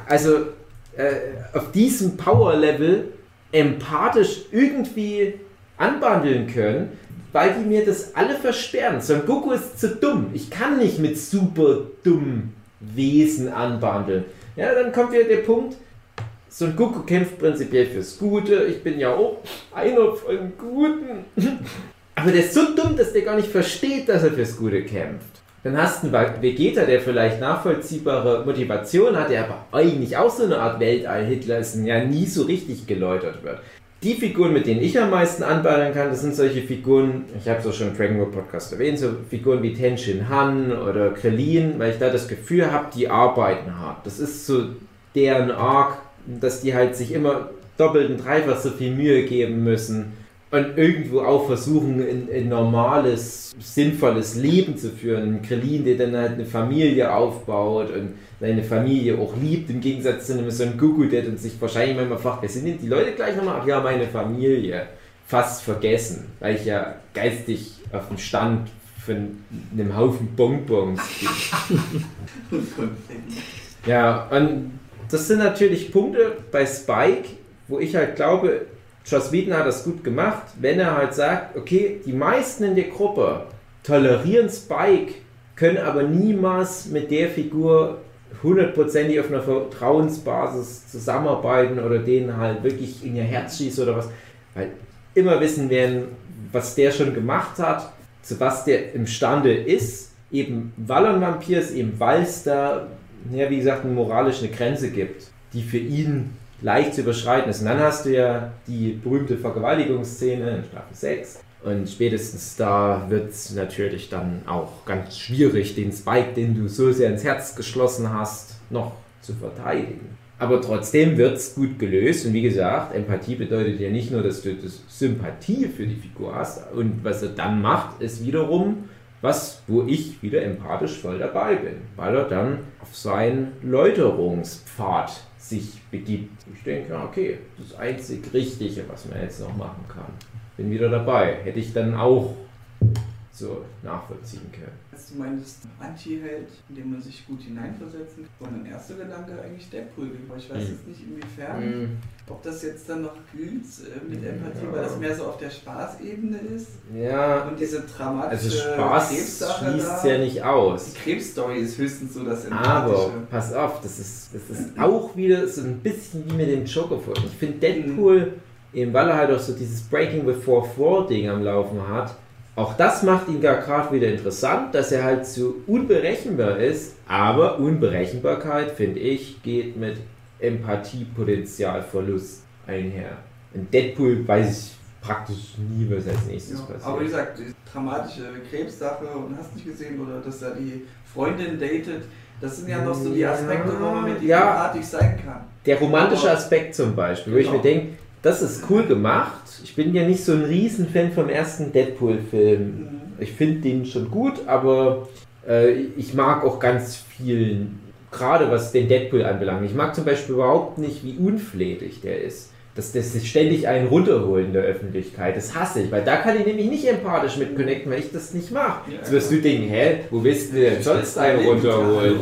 also äh, auf diesem Power Level empathisch irgendwie anbandeln können, weil die mir das alle versperren. Son Goku ist zu dumm. Ich kann nicht mit super dummen Wesen anbandeln. Ja, dann kommt wieder der Punkt, Son Goku kämpft prinzipiell fürs Gute. Ich bin ja auch einer von Guten. (laughs) Aber der ist so dumm, dass der gar nicht versteht, dass er fürs Gute kämpft. Dann hast du einen Vegeta, der vielleicht nachvollziehbare Motivation hat, der aber eigentlich auch so eine Art Weltall-Hitler ist und ja nie so richtig geläutert wird. Die Figuren, mit denen ich am meisten anbauen kann, das sind solche Figuren, ich habe es auch schon im Dragon Ball Podcast erwähnt, so Figuren wie Tenshin Han oder Krillin, weil ich da das Gefühl habe, die arbeiten hart. Das ist so deren Arc, dass die halt sich immer doppelt und dreifach so viel Mühe geben müssen und irgendwo auch versuchen, ein, ein, normales, sinnvolles Leben zu führen. Ein Krillin, der dann halt eine Familie aufbaut und seine Familie auch liebt, im Gegensatz zu einem so einem Gugu, der dann sich wahrscheinlich manchmal fragt, wer sind denn die Leute gleich nochmal? Ach ja, meine Familie. Fast vergessen, weil ich ja geistig auf dem Stand von einem Haufen Bonbons bin. (laughs) ja, und das sind natürlich Punkte bei Spike, wo ich halt glaube, Joss Whedon hat das gut gemacht, wenn er halt sagt, okay, die meisten in der Gruppe tolerieren Spike, können aber niemals mit der Figur hundertprozentig auf einer Vertrauensbasis zusammenarbeiten oder denen halt wirklich in ihr Herz schießen oder was. Weil immer wissen werden, was der schon gemacht hat, zu was der imstande ist, eben weil er ein Vampir ist, eben weil es da, ja, wie gesagt, eine moralische Grenze gibt, die für ihn leicht zu überschreiten ist. Und dann hast du ja die berühmte Vergewaltigungsszene in Staffel 6. Und spätestens da wird es natürlich dann auch ganz schwierig, den Spike, den du so sehr ins Herz geschlossen hast, noch zu verteidigen. Aber trotzdem wird es gut gelöst. Und wie gesagt, Empathie bedeutet ja nicht nur, dass du das Sympathie für die Figur hast. Und was er dann macht, ist wiederum was, wo ich wieder empathisch voll dabei bin. Weil er dann auf seinen Läuterungspfad sich begibt. Ich denke, ja, okay, das einzig Richtige, was man jetzt noch machen kann. Bin wieder dabei. Hätte ich dann auch so nachvollziehen können. Als du meintest, Anti-Held, in dem man sich gut hineinversetzen kann, war mein erster Gedanke eigentlich Deadpool. Aber ich weiß mhm. jetzt nicht inwiefern, mhm. ob das jetzt dann noch gilt äh, mit Empathie, ja. weil das mehr so auf der Spaßebene ist. Ja. Und diese dramatische also Spaß schließt ja nicht aus. Die Krebsstory ist höchstens so das Empathische. Aber pass auf, das ist, das ist (clears throat) auch wieder so ein bisschen wie mit dem Joker-Film. Ich finde Deadpool, mhm. eben weil er halt auch so dieses Breaking with 4 Ding am Laufen hat, auch das macht ihn gar gerade wieder interessant, dass er halt so unberechenbar ist, aber Unberechenbarkeit, finde ich, geht mit Empathiepotenzialverlust einher. In Deadpool weiß ich praktisch nie, was als nächstes ja, passiert. Aber wie gesagt, die dramatische Krebssache und hast nicht gesehen, oder dass er die Freundin datet, das sind ja noch so die Aspekte, wo man mit ihm ja, sein kann. Der romantische Aspekt zum Beispiel, wo genau. ich mir denke, das ist cool gemacht. Ich bin ja nicht so ein Riesenfan vom ersten Deadpool-Film. Ich finde den schon gut, aber äh, ich mag auch ganz viel, gerade was den Deadpool anbelangt. Ich mag zum Beispiel überhaupt nicht, wie unflätig der ist. Dass das ständig einen runterholen in der Öffentlichkeit. Das hasse ich, weil da kann ich nämlich nicht empathisch mit connecten, weil ich das nicht mache. Jetzt wirst du denken, hä, wo willst du denn sonst einen runterholen?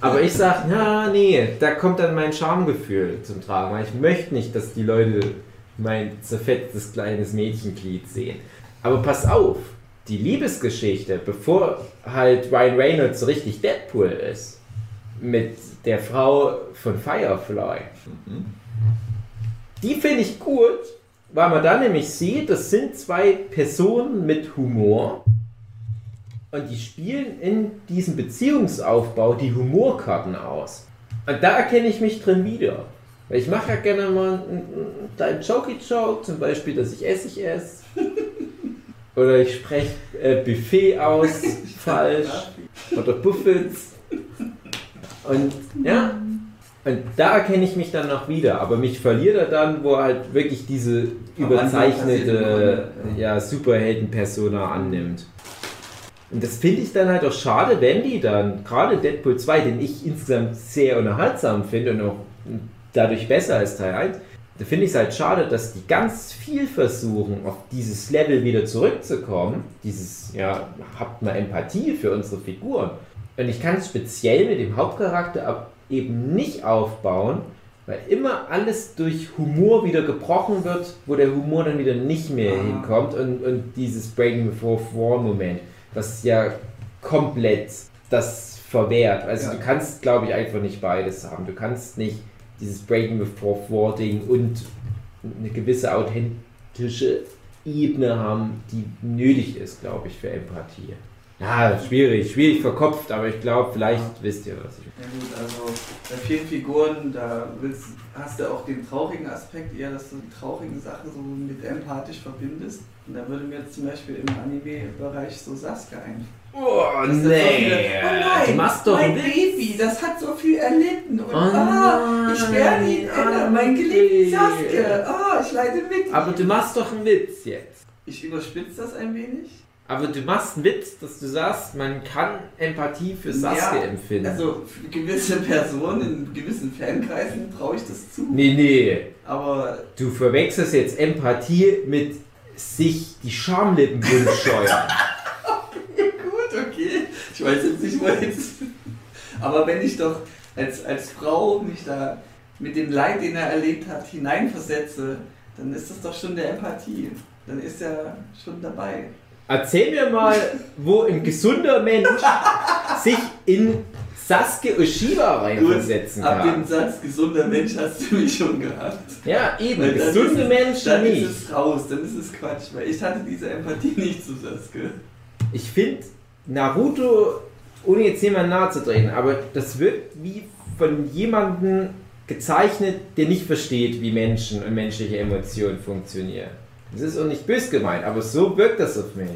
Aber ich sage, na, nee, da kommt dann mein Schamgefühl zum Tragen, weil ich möchte nicht, dass die Leute mein zerfetztes kleines Mädchenglied sehen. Aber pass auf, die Liebesgeschichte, bevor halt Ryan Reynolds so richtig Deadpool ist, mit der Frau von Firefly, die finde ich gut, weil man da nämlich sieht, das sind zwei Personen mit Humor und die spielen in diesem Beziehungsaufbau die Humorkarten aus. Und da erkenne ich mich drin wieder. Weil ich mache ja gerne mal einen kleinen Jokey-Joke, zum Beispiel, dass ich Essig esse. (laughs) Oder ich spreche äh, Buffet aus, (laughs) falsch. Oder Buffets. Und ja, und da erkenne ich mich dann noch wieder. Aber mich verliert er dann, wo er halt wirklich diese überzeichnete ja, Superhelden-Persona annimmt. Und das finde ich dann halt auch schade, wenn die dann, gerade Deadpool 2, den ich insgesamt sehr unterhaltsam finde und auch dadurch besser als Teil 1, da finde ich es halt schade, dass die ganz viel versuchen, auf dieses Level wieder zurückzukommen. Dieses, ja, habt mal Empathie für unsere Figuren. Und ich kann es speziell mit dem Hauptcharakter eben nicht aufbauen, Weil immer alles durch Humor wieder gebrochen wird, wo der Humor dann wieder nicht mehr Ah. hinkommt und, und dieses Breaking the Fourth Wall Moment, was ja komplett das verwehrt. Also Ja. du kannst, glaube ich, einfach nicht beides haben. Du kannst nicht dieses Breaking the Fourth Wall Ding und eine gewisse authentische Ebene haben, die nötig ist, glaube ich, für Empathie. Ja, schwierig, schwierig verkopft, aber ich glaube, vielleicht wisst ihr, was ich Ja gut, also bei vielen Figuren, da willst, hast du auch den traurigen Aspekt eher, dass du die traurigen Sachen so mit empathisch verbindest. Und da würde mir jetzt zum Beispiel im Anime-Bereich so Sasuke ein. Oh, Das ist so viele, oh nein, du machst doch mein einen Witz. Baby, das hat so viel erlitten. Und Oh ah, ich werde ihn ändern, mein André. geliebten Sasuke. Ah, ich leide mit. Aber du machst doch einen Witz jetzt. Ich überspitze das ein wenig. Aber du machst einen Witz, dass du sagst, man kann Empathie für Sasuke Ja, empfinden. Also für gewisse Personen in gewissen Fankreisen traue ich das zu. nee, nee. Aber Du verwechselst jetzt Empathie mit sich die Schamlippen scheuern. (laughs) Gut, okay. Ich weiß jetzt nicht, wo jetzt. Aber wenn ich doch als, als Frau mich da mit dem Leid, den er erlebt hat, hineinversetze, dann ist das doch schon der Empathie. Dann ist er schon dabei. Erzähl mir mal, wo ein gesunder Mensch sich in Sasuke Oshiba reinversetzen ab dem kann. Satz gesunder Mensch hast du mich schon gehabt. Ja, eben. Weil dann Gesunde es- Menschen Dann nicht. ist es raus, dann ist es Quatsch, weil ich hatte diese Empathie nicht zu Sasuke. Ich finde Naruto, ohne jetzt jemanden nahe zu treten, aber das wirkt wie von jemandem gezeichnet, der nicht versteht, wie Menschen und menschliche Emotionen funktionieren. Das ist auch nicht bös gemeint, aber so wirkt das auf mich.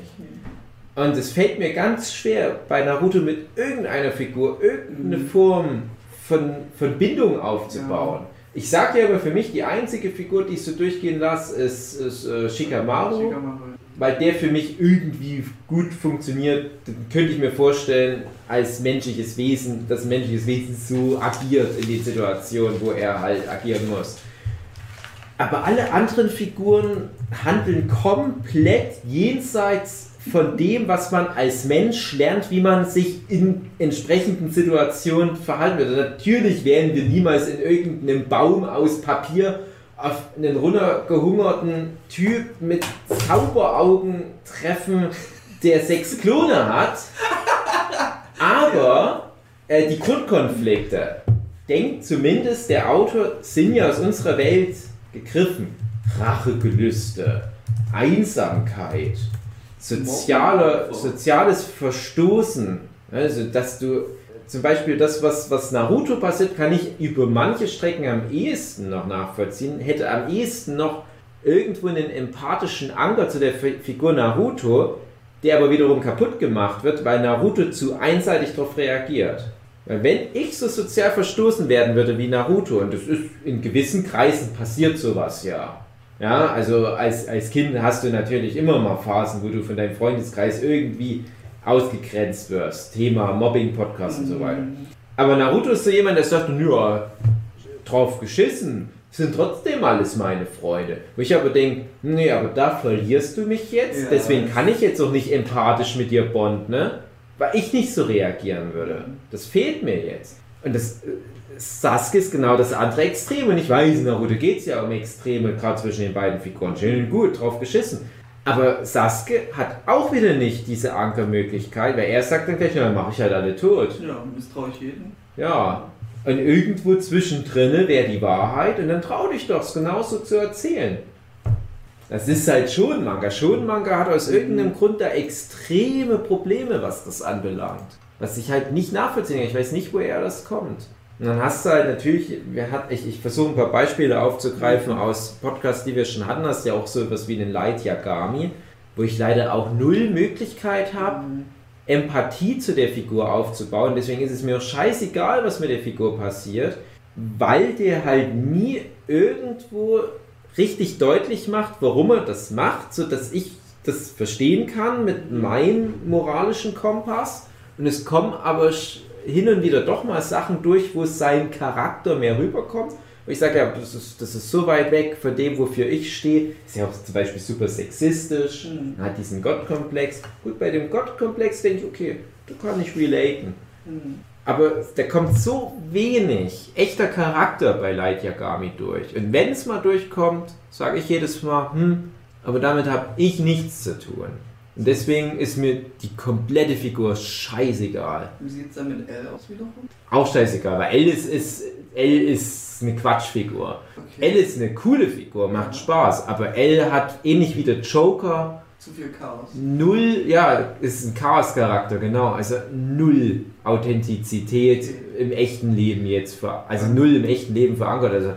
Und es fällt mir ganz schwer, bei Naruto mit irgendeiner Figur irgendeine Mhm. Form von, von Bindung aufzubauen. Ich sage dir aber für mich, die einzige Figur, die ich so durchgehen lasse, ist, ist äh, Shikamaru Shikamaru. weil der für mich irgendwie gut funktioniert, dann könnte ich mir vorstellen, als menschliches Wesen, dass ein menschliches Wesen so agiert in den Situationen, wo er halt agieren muss. Aber alle anderen Figuren handeln komplett jenseits von dem, was man als Mensch lernt, wie man sich in entsprechenden Situationen verhalten wird. Natürlich werden wir niemals in irgendeinem Baum aus Papier auf einen runtergehungerten Typ mit Zauberaugen treffen, der sechs Klone hat. Aber äh, die Grundkonflikte, denkt zumindest der Autor, sind ja aus unserer Welt gegriffen. Rachegelüste, Einsamkeit, soziale, soziales Verstoßen. Also, dass du zum Beispiel das, was, was Naruto passiert, kann ich über manche Strecken am ehesten noch nachvollziehen. Hätte am ehesten noch irgendwo einen empathischen Anker zu der Fi- Figur Naruto, der aber wiederum kaputt gemacht wird, weil Naruto zu einseitig darauf reagiert. Weil wenn ich so sozial verstoßen werden würde wie Naruto, und das ist in gewissen Kreisen passiert sowas ja. Ja, also als, als Kind hast du natürlich immer mal Phasen, wo du von deinem Freundeskreis irgendwie ausgegrenzt wirst. Thema Mobbing, Podcast und so weiter. Aber Naruto ist so jemand, der sagt, ja, drauf geschissen, sind trotzdem alles meine Freunde. Wo ich aber denke, nee, aber da verlierst du mich jetzt, Ja. deswegen kann ich jetzt auch nicht empathisch mit dir bonden, ne? Weil ich nicht so reagieren würde. Das fehlt mir jetzt. Und das äh, Sasuke ist genau das andere Extrem. Und ich weiß, in Naruto geht es ja um Extreme, gerade zwischen den beiden Figuren. Schön und gut, drauf geschissen. Aber Sasuke hat auch wieder nicht diese Ankermöglichkeit, weil er sagt dann gleich, na, dann mache ich halt alle tot. Ja, misstraue ich jeden. Ja. Und irgendwo zwischendrin wäre die Wahrheit und dann trau dich doch, es genauso zu erzählen. Das ist halt schon Manga. Schon Manga hat aus irgendeinem Grund da extreme Probleme, was das anbelangt. Was ich halt nicht nachvollziehen kann. Ich weiß nicht, woher das kommt. Und dann hast du halt natürlich, wir hat, ich, ich versuche ein paar Beispiele aufzugreifen aus Podcasts, die wir schon hatten. Hast ja auch so etwas wie einen Light Yagami, wo ich leider auch null Möglichkeit habe, Empathie zu der Figur aufzubauen. Deswegen ist es mir auch scheißegal, was mit der Figur passiert, weil der halt nie irgendwo richtig deutlich macht, warum er das macht, sodass ich das verstehen kann mit meinem moralischen Kompass. Und es kommen aber hin und wieder doch mal Sachen durch, wo sein Charakter mehr rüberkommt. Und ich sage ja, das ist, das ist so weit weg von dem, wofür ich stehe. Ist ja auch zum Beispiel super sexistisch, Mhm. hat diesen Gottkomplex. Gut, bei dem Gottkomplex denke ich, okay, da kann ich relaten. Mhm. Aber da kommt so wenig echter Charakter bei Light Yagami durch. Und wenn es mal durchkommt, sage ich jedes Mal, hm, aber damit habe ich nichts zu tun. Und deswegen ist mir die komplette Figur scheißegal. Wie sieht es dann mit L aus wiederum? Auch scheißegal, weil L ist, ist, L ist eine Quatschfigur. Okay. L ist eine coole Figur, macht Spaß, aber L hat ähnlich wie der Joker Zu viel Chaos. null, ja, ist ein Chaos-Charakter, genau, also null Authentizität im echten Leben jetzt, ver- also null im echten Leben verankert, also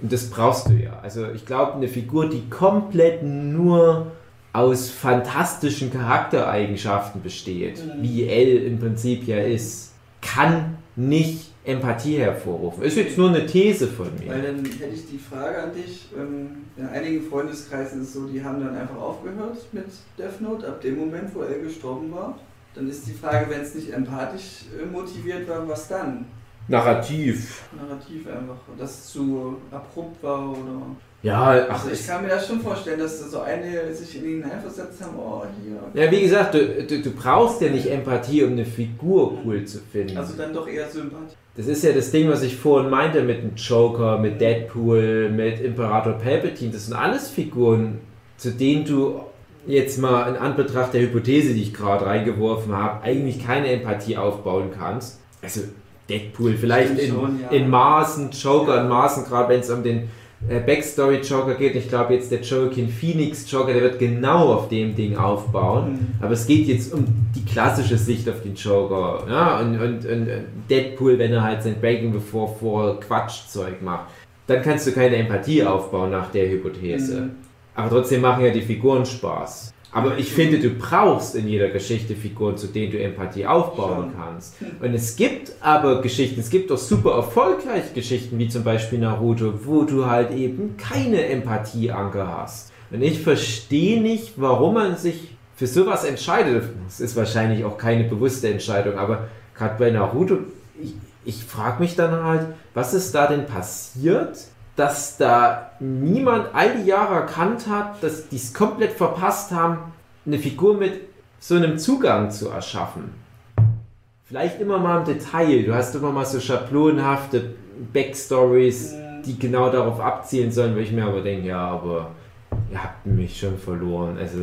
und das brauchst du ja. Also ich glaube, eine Figur, die komplett nur aus fantastischen Charaktereigenschaften besteht, Mhm. wie L im Prinzip ja ist, kann nicht Empathie hervorrufen. Ist jetzt nur eine These von Weil mir. dann hätte ich die Frage an dich. Ähm, in einigen Freundeskreisen ist es so, die haben dann einfach aufgehört mit Death Note ab dem Moment, wo er gestorben war. Dann ist die Frage, wenn es nicht empathisch äh, motiviert war, was dann? Narrativ. Narrativ einfach, dass es zu abrupt war oder. Ja, ach, Also ich kann mir das schon vorstellen, dass da so einige sich in ihn hineinversetzt haben, oh hier. Ja, wie gesagt, du, du, du brauchst ja nicht Empathie, um eine Figur cool zu finden. Also dann doch eher Sympathie. Das ist ja das Ding, was ich vorhin meinte mit dem Joker, mit Deadpool, mit Imperator Palpatine. Das sind alles Figuren, zu denen du jetzt mal in Anbetracht der Hypothese, die ich gerade reingeworfen habe, eigentlich keine Empathie aufbauen kannst. Also Deadpool vielleicht in, schon, ja. in Maßen, Joker in Maßen, gerade wenn es um den äh, Backstory Joker geht. Ich glaube jetzt der Joaquin Phoenix Joker, der wird genau auf dem Ding aufbauen. Mhm. Aber es geht jetzt um die klassische Sicht auf den Joker. Ja? Und, und, und Deadpool, wenn er halt sein Breaking Before vor Quatschzeug macht. Dann kannst du keine Empathie aufbauen nach der Hypothese. Mhm. Aber trotzdem machen ja die Figuren Spaß. Aber ich finde, du brauchst in jeder Geschichte Figuren, zu denen du Empathie aufbauen Schon. kannst. Und es gibt aber Geschichten, es gibt auch super erfolgreiche Geschichten, wie zum Beispiel Naruto, wo du halt eben keine Empathieanker hast. Und ich verstehe nicht, warum man sich für sowas entscheidet. Es ist wahrscheinlich auch keine bewusste Entscheidung, aber gerade bei Naruto, ich, ich frage mich dann halt, was ist da denn passiert, dass da niemand all die Jahre erkannt hat, dass die es komplett verpasst haben, eine Figur mit so einem Zugang zu erschaffen. Vielleicht immer mal im Detail. Du hast immer mal so schablonenhafte Backstories, die genau darauf abzielen sollen, wo ich mir aber denke, ja, aber ihr habt mich schon verloren. Also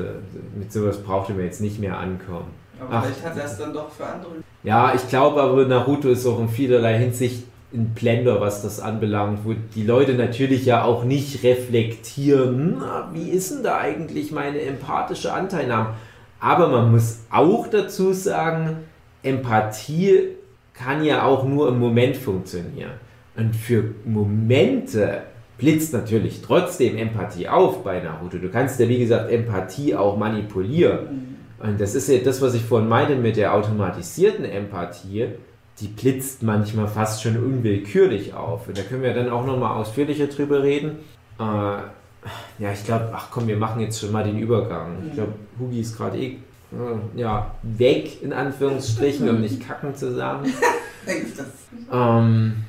mit sowas braucht ihr mir jetzt nicht mehr ankommen. Aber Ach. vielleicht hat er es dann doch für andere. Ja, ich glaube aber, Naruto ist auch in vielerlei Hinsicht ein Blender, was das anbelangt, wo die Leute natürlich ja auch nicht reflektieren, na, wie ist denn da eigentlich meine empathische Anteilnahme? Aber man muss auch dazu sagen, Empathie kann ja auch nur im Moment funktionieren. Und für Momente blitzt natürlich trotzdem Empathie auf bei Naruto. Du kannst ja, wie gesagt, Empathie auch manipulieren. Und das ist ja das, was ich vorhin meinte mit der automatisierten Empathie. Die blitzt manchmal fast schon unwillkürlich auf. Und da können wir dann auch nochmal ausführlicher drüber reden. Äh, ja, ich glaube, ach komm, wir machen jetzt schon mal den Übergang. Ich glaube, Hugi ist gerade eh äh, ja, weg, in Anführungsstrichen, um nicht kacken zu sagen. (laughs) Ähm,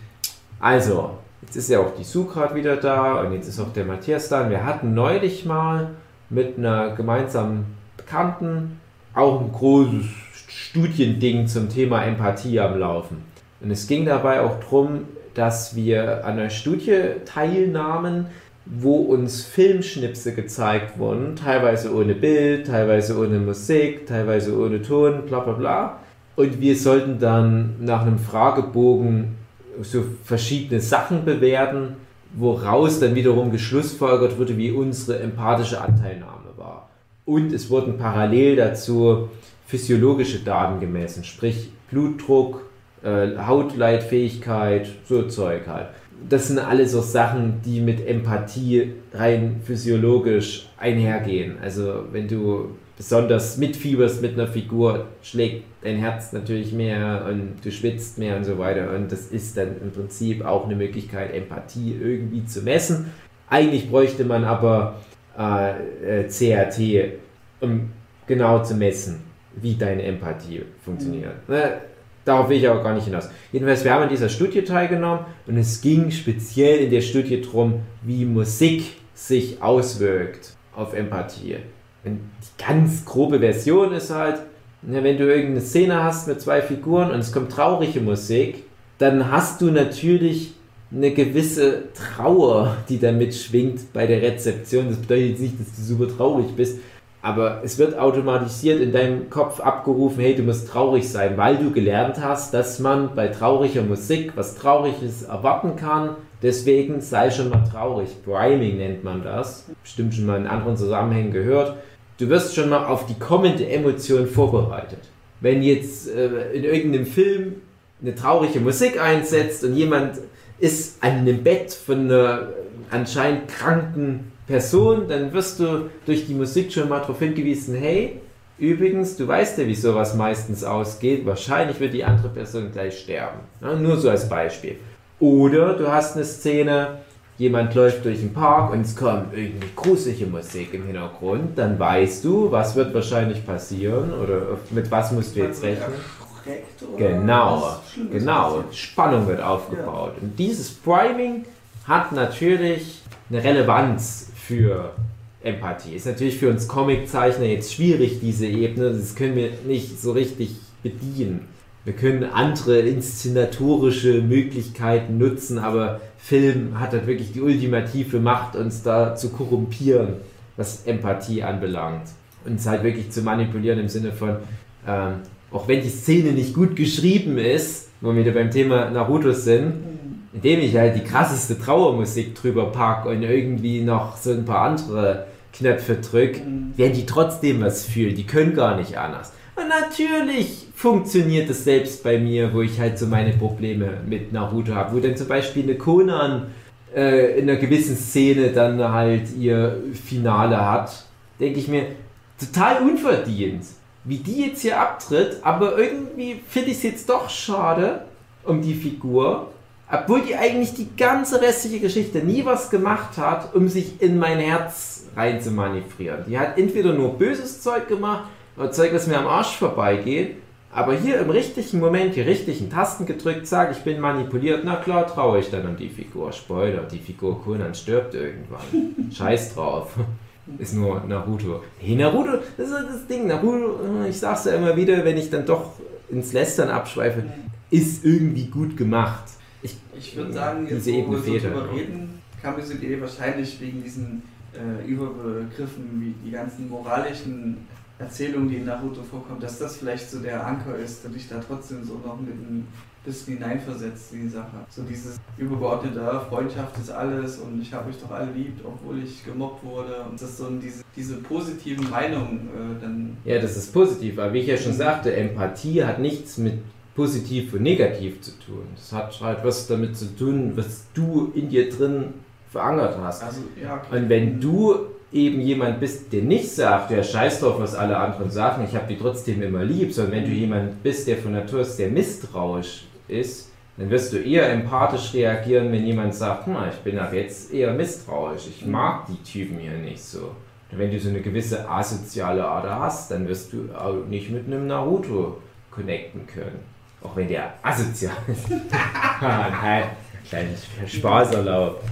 also, jetzt ist ja auch die Sue gerade wieder da und jetzt ist auch der Matthias da. Und wir hatten neulich mal mit einer gemeinsamen Bekannten auch ein großes Studiending zum Thema Empathie am Laufen. Und es ging dabei auch darum, dass wir an einer Studie teilnahmen, wo uns Filmschnipse gezeigt wurden, teilweise ohne Bild, teilweise ohne Musik, teilweise ohne Ton, bla bla bla. Und wir sollten dann nach einem Fragebogen so verschiedene Sachen bewerten, woraus dann wiederum geschlussfolgert wurde, wie unsere empathische Anteilnahme war. Und es wurden parallel dazu physiologische Daten gemessen, sprich Blutdruck, äh, Hautleitfähigkeit, so Zeug halt. Das sind alles so Sachen, die mit Empathie rein physiologisch einhergehen. Also wenn du besonders mitfieberst mit einer Figur, schlägt dein Herz natürlich mehr und du schwitzt mehr und so weiter. Und das ist dann im Prinzip auch eine Möglichkeit, Empathie irgendwie zu messen. Eigentlich bräuchte man aber äh, äh, CRT, um genau zu messen, wie deine Empathie funktioniert. Ne? Darauf will ich aber gar nicht hinaus. Jedenfalls, wir haben an dieser Studie teilgenommen und es ging speziell in der Studie darum, wie Musik sich auswirkt auf Empathie. Und die ganz grobe Version ist halt, Ja, wenn du irgendeine Szene hast mit zwei Figuren und es kommt traurige Musik, dann hast du natürlich eine gewisse Trauer, die da mitschwingt bei der Rezeption. Das bedeutet jetzt nicht, dass du super traurig bist, aber es wird automatisiert in deinem Kopf abgerufen, hey, du musst traurig sein, weil du gelernt hast, dass man bei trauriger Musik was Trauriges erwarten kann. Deswegen sei schon mal traurig. Priming nennt man das. Bestimmt schon mal in anderen Zusammenhängen gehört. Du wirst schon mal auf die kommende Emotion vorbereitet. Wenn jetzt äh, in irgendeinem Film eine traurige Musik einsetzt und jemand ist an einem Bett von einer anscheinend kranken Person, dann wirst du durch die Musik schon mal darauf hingewiesen, hey, übrigens, du weißt ja, wie sowas meistens ausgeht, wahrscheinlich wird die andere Person gleich sterben. Ja, nur so als Beispiel. Oder du hast eine Szene, jemand läuft durch den Park und es kommt irgendwie gruselige Musik im Hintergrund, dann weißt du, was wird wahrscheinlich passieren oder mit was musst du jetzt rechnen. Genau, genau. Spannung wird aufgebaut. Und dieses Priming hat natürlich eine Relevanz für Empathie. Ist natürlich für uns Comiczeichner jetzt schwierig, diese Ebene. Das können wir nicht so richtig bedienen. Wir können andere inszenatorische Möglichkeiten nutzen, aber Film hat halt wirklich die ultimative Macht, uns da zu korrumpieren, was Empathie anbelangt. Uns halt wirklich zu manipulieren im Sinne von, ähm, auch wenn die Szene nicht gut geschrieben ist, wo wir wieder beim Thema Naruto sind, indem ich halt die krasseste Trauermusik drüber packe und irgendwie noch so ein paar andere Knöpfe drücke, mhm. werden die trotzdem was fühlen. Die können gar nicht anders. Und natürlich funktioniert es selbst bei mir, wo ich halt so meine Probleme mit Naruto habe, wo dann zum Beispiel eine Konan äh, in einer gewissen Szene dann halt ihr Finale hat, denke ich mir, total unverdient, wie die jetzt hier abtritt, aber irgendwie finde ich es jetzt doch schade um die Figur, obwohl die eigentlich die ganze restliche Geschichte nie was gemacht hat, um sich in mein Herz rein zu manövrieren. Die hat entweder nur böses Zeug gemacht oder Zeug, was mir am Arsch vorbeigeht. Aber hier im richtigen Moment die richtigen Tasten gedrückt, sage ich bin manipuliert, na klar traue ich dann um die Figur. Spoiler, die Figur Conan stirbt irgendwann. (laughs) Scheiß drauf. Ist nur Naruto. Hey, Naruto, das ist das Ding. Naruto, ich sag's ja immer wieder, wenn ich dann doch ins Lästern abschweife, ist irgendwie gut gemacht. Ich, ich würde sagen, jetzt, diese wo wir so drüber reden, kam diese Idee wahrscheinlich wegen diesen äh, Überbegriffen wie die ganzen moralischen Erzählungen, die in Naruto vorkommen, dass das vielleicht so der Anker ist, der dich da trotzdem so noch mit ein bisschen hineinversetzt in die Sache. So dieses übergeordnete, Freundschaft ist alles und ich habe euch doch alle liebt, obwohl ich gemobbt wurde. Und das so diese, diese positiven Meinungen äh, dann. Ja, das ist positiv, aber wie ich ja schon sagte, Empathie hat nichts mit positiv und negativ zu tun. Das hat halt was damit zu tun, was du in dir drin verankert hast. Also, ja, okay. Und wenn du eben jemand bist, der nicht sagt, der scheiß drauf, was alle anderen sagen, ich habe die trotzdem immer lieb, sondern wenn du jemand bist, der von Natur sehr misstrauisch ist, dann wirst du eher empathisch reagieren, wenn jemand sagt, hm, ich bin ab jetzt eher misstrauisch, ich mag die Typen hier nicht so. Und wenn du so eine gewisse asoziale Ader hast, dann wirst du auch nicht mit einem Naruto connecten können. Auch wenn der asozial ist. (laughs) Nein, kleines Spaßerlaub.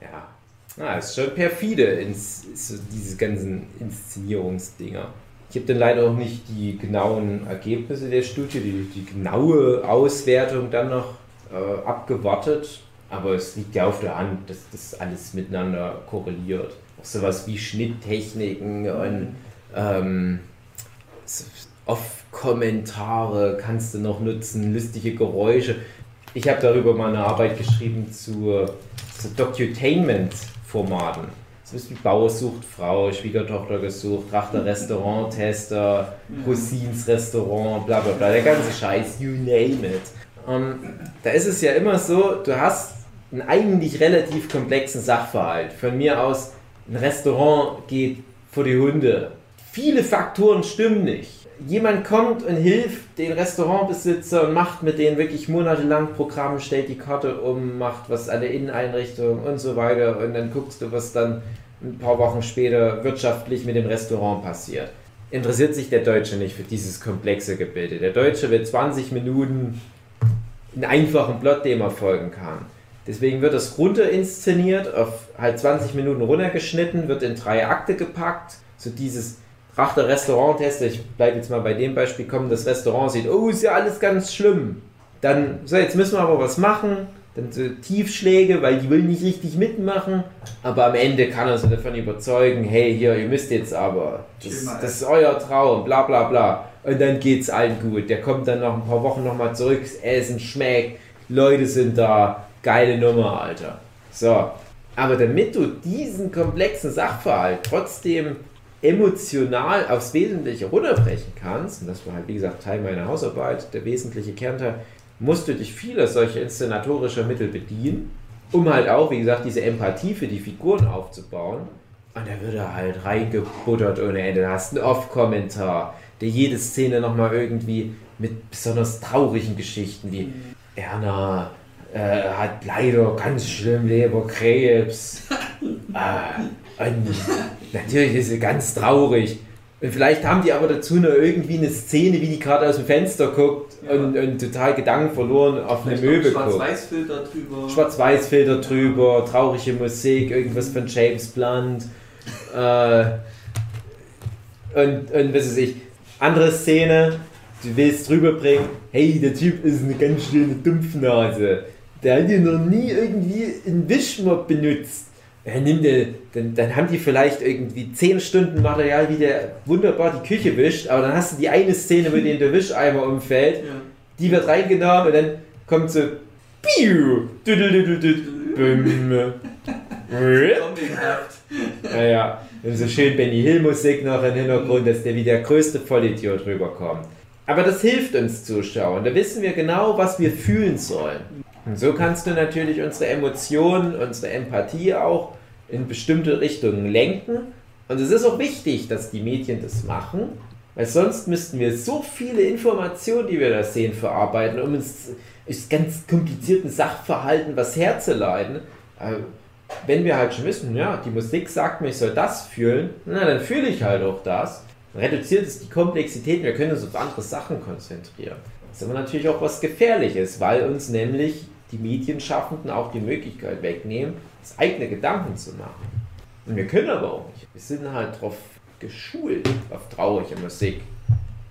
Ja. Na, ist schon perfide, ins, so diese ganzen Inszenierungsdinger. Ich habe dann leider auch nicht die genauen Ergebnisse der Studie, die, die genaue Auswertung dann noch äh, abgewartet. Aber es liegt ja auf der Hand, dass das alles miteinander korreliert. Auch sowas wie Schnitttechniken und ähm, Off-Kommentare kannst du noch nutzen, lustige Geräusche. Ich habe darüber mal eine Arbeit geschrieben zu, zu Docutainment-Formaten. Ist wie Bauer sucht Frau, Schwiegertochter gesucht, Rachter Restaurant-Tester, Cousins Restaurant, bla bla bla, der ganze Scheiß, you name it. Ähm, da ist es ja immer so, du hast einen eigentlich relativ komplexen Sachverhalt. Von mir aus, ein Restaurant geht vor die Hunde. Viele Faktoren stimmen nicht jemand kommt und hilft den Restaurantbesitzer und macht mit denen wirklich monatelang Programme, stellt die Karte um, macht was an der Inneneinrichtung und so weiter und dann guckst du, was dann ein paar Wochen später wirtschaftlich mit dem Restaurant passiert. Interessiert sich der Deutsche nicht für dieses komplexe Gebilde. Der Deutsche will 20 Minuten einen einfachen Plot, dem er folgen kann. Deswegen wird es runter inszeniert, auf halt 20 Minuten runtergeschnitten, wird in drei Akte gepackt. So dieses Rachter Restauranttester, ich bleibe jetzt mal bei dem Beispiel kommen, das Restaurant sieht, oh, ist ja alles ganz schlimm. Dann, so, jetzt müssen wir aber was machen. Dann so Tiefschläge, weil die will nicht richtig mitmachen. Aber am Ende kann er sie davon überzeugen, hey, hier, ihr müsst jetzt aber. Das, das ist euer Traum, bla bla bla. Und dann geht's allen gut. Der kommt dann nach ein paar Wochen nochmal zurück, das Essen schmeckt, Leute sind da, geile Nummer, Alter. So. Aber damit du diesen komplexen Sachverhalt trotzdem emotional aufs Wesentliche runterbrechen kannst, und das war halt wie gesagt Teil meiner Hausarbeit, der wesentliche Kernteil, musst du dich vieler solcher inszenatorischer Mittel bedienen, um halt auch, wie gesagt, diese Empathie für die Figuren aufzubauen. Und da wird er halt reingebuttert ohne Ende. Da hast du einen Off-Kommentar, der jede Szene nochmal irgendwie mit besonders traurigen Geschichten wie Erna äh, hat leider ganz schlimm Leberkrebs. äh, (laughs) und natürlich ist sie ganz traurig. Und vielleicht haben die aber dazu noch irgendwie eine Szene, wie die gerade aus dem Fenster guckt Ja. und, und total Gedanken verloren auf eine Möbel guckt. Schwarz-Weiß-Filter drüber. Schwarz-Weiß-Filter drüber, traurige Musik, irgendwas von James Blunt. Äh, und, und was weiß ich. Andere Szene, du willst rüberbringen, hey, der Typ ist eine ganz schöne Dumpfnase. Der hat ja noch nie irgendwie einen Wischmopp benutzt. Ja, nimm den, dann, dann haben die vielleicht irgendwie 10 Stunden Material, wie der wunderbar die Küche wischt, aber dann hast du die eine Szene, wo dem der Wischeimer umfällt Ja. die wird reingenommen und dann kommt so Piu. Naja, und so schön Benny Hill Musik noch im Hintergrund, dass der wie der größte Vollidiot rüberkommt. Aber das hilft uns Zuschauern. Da wissen wir genau, was wir fühlen sollen. Und so kannst du natürlich unsere Emotionen, unsere Empathie auch in bestimmte Richtungen lenken. Und es ist auch wichtig, dass die Medien das machen, weil sonst müssten wir so viele Informationen, die wir da sehen, verarbeiten, um uns ganz komplizierten Sachverhalten was herzuleiten. Äh, Wenn wir halt schon wissen, ja, die Musik sagt mir, ich soll das fühlen, na, dann fühle ich halt auch das. Reduziert es die Komplexität, wir können uns auf andere Sachen konzentrieren. Das ist aber natürlich auch was Gefährliches, weil uns nämlich die Medienschaffenden auch die Möglichkeit wegnehmen, das eigene Gedanken zu machen. Und wir können aber auch nicht. Wir sind halt darauf geschult, auf traurige Musik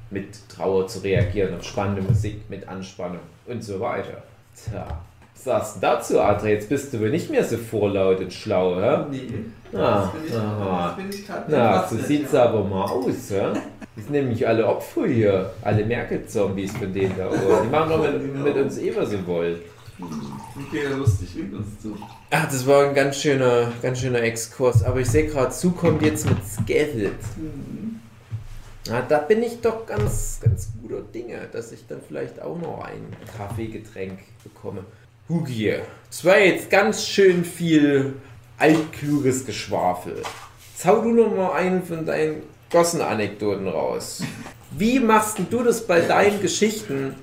mit Trauer zu reagieren, auf spannende Musik mit Anspannung und so weiter. Tja, was sagst du dazu, Adri? Jetzt bist du wohl nicht mehr so vorlaut und schlau, hä? Nee. Ah, das bin ich, aha. das bin ich gerade Na, so sieht's ja. aber mal aus, ja? Die sind nämlich alle Opfer hier. Alle Merkel-Zombies von denen da oben. Die machen doch mit, mit uns eh, was sie wollen. Gehen ja lustig mit uns zu. Ach, das war ein ganz schöner, ganz schöner Exkurs. Aber ich sehe gerade, zu kommt jetzt mit Scaffold. Mhm. Na, da bin ich doch ganz, ganz guter Dinge, dass ich dann vielleicht auch noch ein Kaffeegetränk bekomme. Hugi, es war jetzt ganz schön viel altkluges Geschwafel. Hau du noch mal einen von deinen Gossen-Anekdoten raus. Wie machst du das bei deinen Geschichten,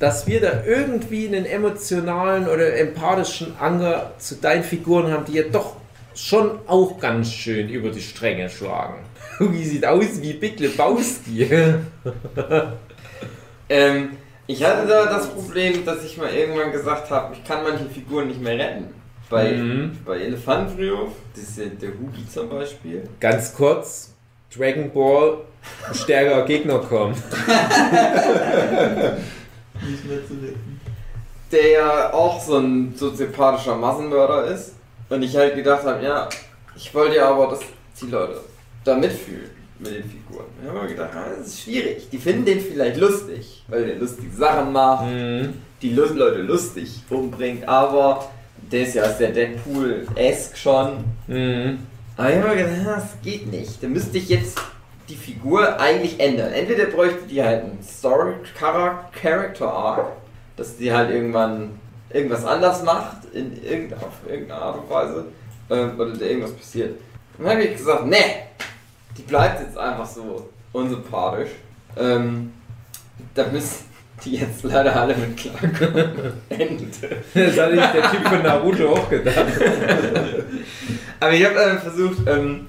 dass wir da irgendwie einen emotionalen oder empathischen Anger zu deinen Figuren haben, die ja doch schon auch ganz schön über die Stränge schlagen? (laughs) Hugi sieht aus wie Big Lebowski. (laughs) Ähm, ich hatte da das Problem, dass ich mal irgendwann gesagt habe, ich kann manche Figuren nicht mehr retten. Bei, Mhm. bei Elefantenfriedhof, das ist ja der Hugi zum Beispiel. Ganz kurz, Dragon Ball, ein stärkerer Gegner kommt. (laughs) Nicht mehr zu retten. der ja auch so ein soziopathischer Massenmörder ist. Und ich halt gedacht habe, ja, ich wollte ja aber, dass die Leute da mitfühlen mit den Figuren. Ich habe mir gedacht, ah, das ist schwierig. Die finden den vielleicht lustig, weil der lustige Sachen macht, Mhm. die Leute lustig umbringt, aber der ist ja sehr Deadpool-esque schon. Mhm. Aber ich habe mir gedacht, ah, das geht nicht. Da müsste ich jetzt die Figur eigentlich ändern. Entweder bräuchte die halt einen Story Character Arc, dass die halt irgendwann irgendwas anders macht, in irgendeiner, auf irgendeine Art und Weise, ähm, oder da irgendwas passiert. Und dann habe ich gesagt, nee, die bleibt jetzt einfach so unsympathisch. Ähm, da müssen die jetzt leider alle mit klarkommen. (laughs) Ende. Das hat sich der Typ von Naruto auch gedacht. (laughs) Aber ich habe äh, versucht, ähm,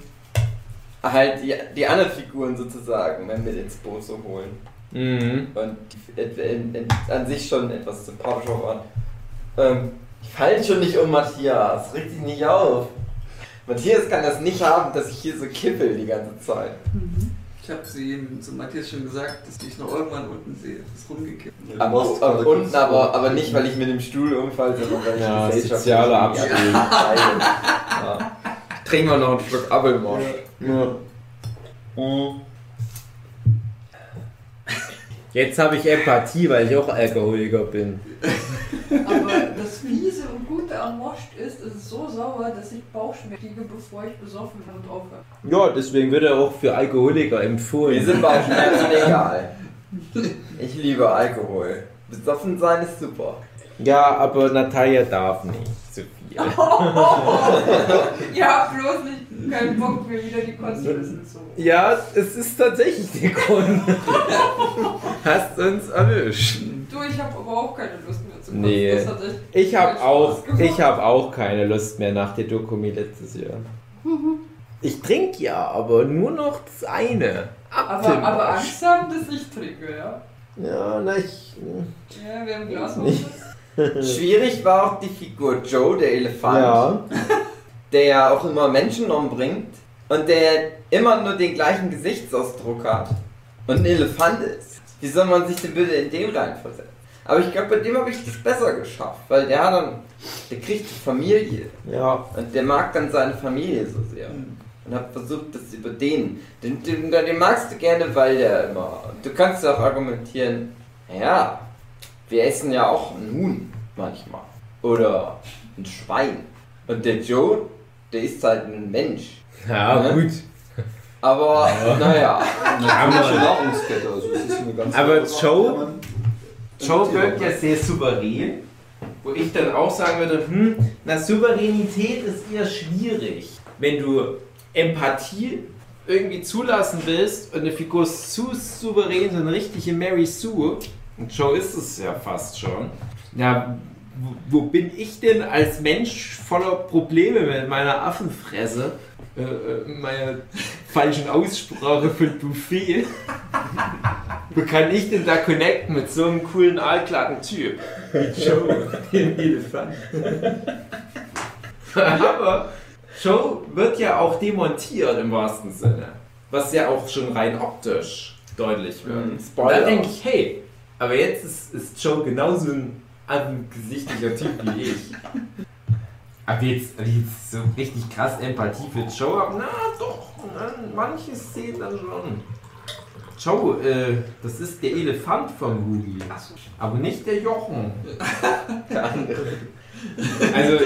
halt die, die anderen Figuren sozusagen äh, mit ins Boot zu holen. Mhm. Und die in, in, an sich schon etwas sympathischer waren. Ähm, ich falle schon nicht um Matthias, reg dich nicht auf. Matthias kann das nicht haben, dass ich hier so kippel die ganze Zeit. Ich habe sie ihm zu Matthias schon gesagt, dass ich noch irgendwann unten sehe. Das ist rumgekippt. Aber, aber unten, aber, aber nicht, weil ich mit dem Stuhl umfalle, sondern weil ich Ja, Gesellschaft- sozialer Abstieg. (laughs) Ja. Trinken wir noch einen Schluck Apfelmosch. Ja. Mhm. Jetzt habe ich Empathie, weil ich auch Alkoholiker bin. Aber das Fiese und Gute am Most ist, es ist so sauer, dass ich Bauchschmerzen kriege, bevor ich besoffen bin und aufhöre. Ja, deswegen wird er auch für Alkoholiker Mir empfohlen. sind Bauchschmerzen egal. Ich liebe Alkohol. Besoffen sein ist super. Ja, aber Natalia darf nicht so viel. (laughs) Ja, bloß nicht keinen Bock, mir wieder die Konstanzen zu. Ja, es ist tatsächlich der Grund. Hast uns erwischt. Du, ich habe aber auch keine Lust mehr zu kotzen. Nee. Das hat echt Ich habe auch, ich habe auch keine Lust mehr nach der Dokumi letztes Jahr. Ich trinke ja, aber nur noch das eine. Aber, aber Angst haben, dass ich trinke, ja? Ja, na ich. Ja, wir haben Glas Nicht. (laughs) Schwierig war auch die Figur Joe, der Elefant, Ja. (laughs) der ja auch immer Menschen umbringt und der immer nur den gleichen Gesichtsausdruck hat und ein Elefant ist. Wie soll man sich denn bitte in den reinversetzen? Aber ich glaube, bei dem habe ich das besser geschafft, weil der hat dann, der kriegt eine Familie Ja. und der mag dann seine Familie so sehr. Und hab versucht, das über den, den, den, den magst du gerne, weil der immer, du kannst ja auch argumentieren, ja, wir essen ja auch ein Huhn manchmal. Oder ein Schwein. Und der Joe, der ist halt ein Mensch. Ja, Ne? gut. Aber, naja. Natürliche Nahrungskette, also es ist eine ganz Aber Joe- Joe wirkt ja sehr souverän, wo ich dann auch sagen würde, hm, na Souveränität ist eher schwierig. Wenn du Empathie irgendwie zulassen willst und eine Figur ist zu souverän, so eine richtige Mary Sue, und Joe ist es ja fast schon, ja, wo, wo bin ich denn als Mensch voller Probleme mit meiner Affenfresse, äh, äh, meiner falschen Aussprache von Buffet? Wo kann ich denn da connecten mit so einem coolen, aalglatten Typ? Wie Joe, den Elefant. Aber Joe wird ja auch demontiert im wahrsten Sinne. Was ja auch schon rein optisch deutlich wird. Mhm, da denke ich, hey, aber jetzt ist, ist Joe genauso ein angesichtlicher Typ wie ich. Aber jetzt, jetzt so richtig krass Empathie für Joe haben, na doch, na, manche Szenen dann schon. Joe, äh, das ist der Elefant vom Hugi. Aber nicht der Jochen. Der andere. Also,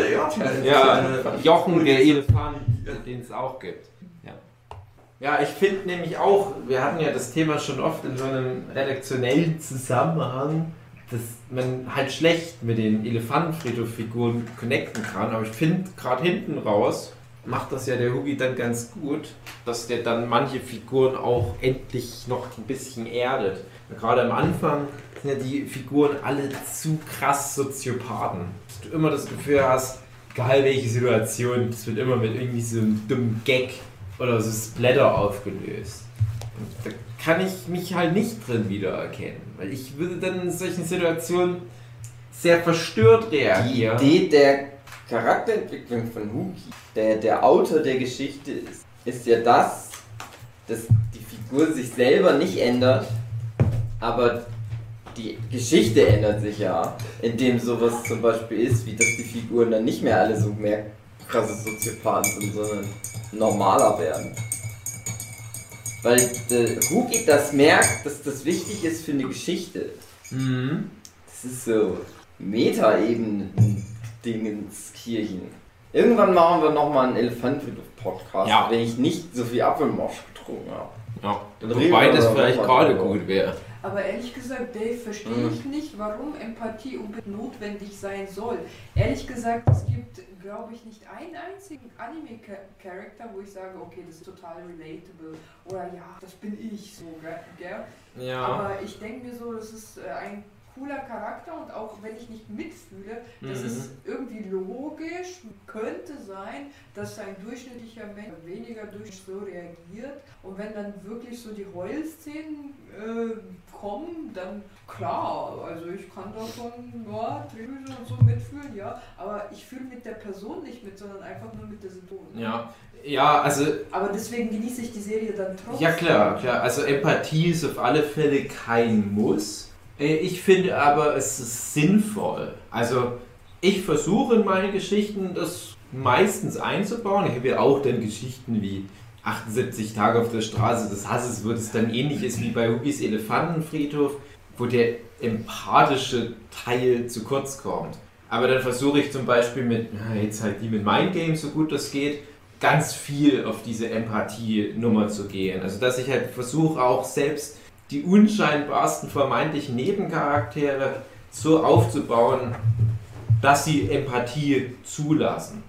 ja, Jochen, der Elefant, den es auch gibt. Ja, ja ich finde nämlich auch, wir hatten ja das Thema schon oft in so einem redaktionellen Zusammenhang, dass man halt schlecht mit den Elefantenfriedhof-Figuren connecten kann. Aber ich finde, gerade hinten raus macht das ja der Hugi dann ganz gut, dass der dann manche Figuren auch endlich noch ein bisschen erdet. Gerade am Anfang sind ja die Figuren alle zu krass Soziopathen. Dass du immer das Gefühl hast, egal welche Situation, das wird immer mit irgendwie so einem dummen Gag oder so Splatter aufgelöst. Und da kann ich mich halt nicht drin wiedererkennen, weil ich würde dann in solchen Situationen sehr verstört Die reagieren. Idee der Charakterentwicklung von Huki, der der Autor der Geschichte ist, ist ja das, dass die Figur sich selber nicht ändert, aber die Geschichte ändert sich ja, indem sowas zum Beispiel ist, wie dass die Figuren dann nicht mehr alle so mehr krasse Soziopathen sind, sondern normaler werden. Weil der Huki das merkt, dass das wichtig ist für eine Geschichte. Mhm. Das ist so Meta-Ebenen-Dingenskirchen. Irgendwann machen wir nochmal einen Elefantenfriedhof-Podcast, Ja. wenn ich nicht so viel Apfelmosch getrunken habe. Ja, Dann wobei das vielleicht gerade gut wäre. Aber ehrlich gesagt, Dave, verstehe Mhm. ich nicht, warum Empathie unbedingt notwendig sein soll. Ehrlich gesagt, es gibt, glaube ich, nicht einen einzigen Anime-Charakter, wo ich sage, okay, das ist total relatable. Oder ja, das bin ich so, gell? Ja. Aber ich denke mir so, das ist äh, ein cooler Charakter und auch wenn ich nicht mitfühle, das Mhm. ist irgendwie logisch, könnte sein, dass ein durchschnittlicher Mensch weniger durch so reagiert und wenn dann wirklich so die Heulszenen äh, kommen, dann klar, also ich kann davon, ja, Drehbücher und so mitfühlen, ja, aber ich fühle mit der Person nicht mit, sondern einfach nur mit der Situation. Ja, ja, also Aber deswegen genieße ich die Serie dann trotzdem. Ja klar, klar. Also Empathie ist auf alle Fälle kein Muss. Äh, Ich finde aber, es ist sinnvoll. Also ich versuche in meine Geschichten das meistens einzubauen. Ich habe ja auch dann Geschichten wie 78 Tage auf der Straße des Hasses, wo es dann ähnlich ist wie bei Hugis Elefantenfriedhof, wo der empathische Teil zu kurz kommt. Aber dann versuche ich zum Beispiel mit, jetzt halt die mit Mind Games, so gut das geht, ganz viel auf diese Empathie-Nummer zu gehen. Also dass ich halt versuche auch selbst die unscheinbarsten vermeintlichen Nebencharaktere so aufzubauen, dass sie Empathie zulassen.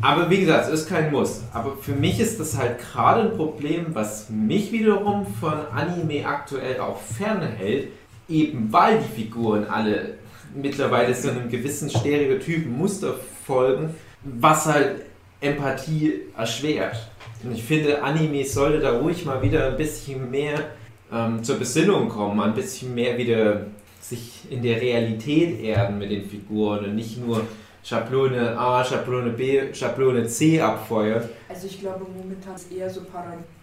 Aber wie gesagt, es ist kein Muss. Aber für mich ist das halt gerade ein Problem, was mich wiederum von Anime aktuell auch fernhält, eben weil die Figuren alle mittlerweile so einem gewissen Stereotypen Muster folgen, was halt Empathie erschwert. Und ich finde, Anime sollte da ruhig mal wieder ein bisschen mehr ähm, zur Besinnung kommen, ein bisschen mehr wieder sich in der Realität erden mit den Figuren und nicht nur Schablone A, Schablone B, Schablone C abfeuern. Also ich glaube momentan ist eher so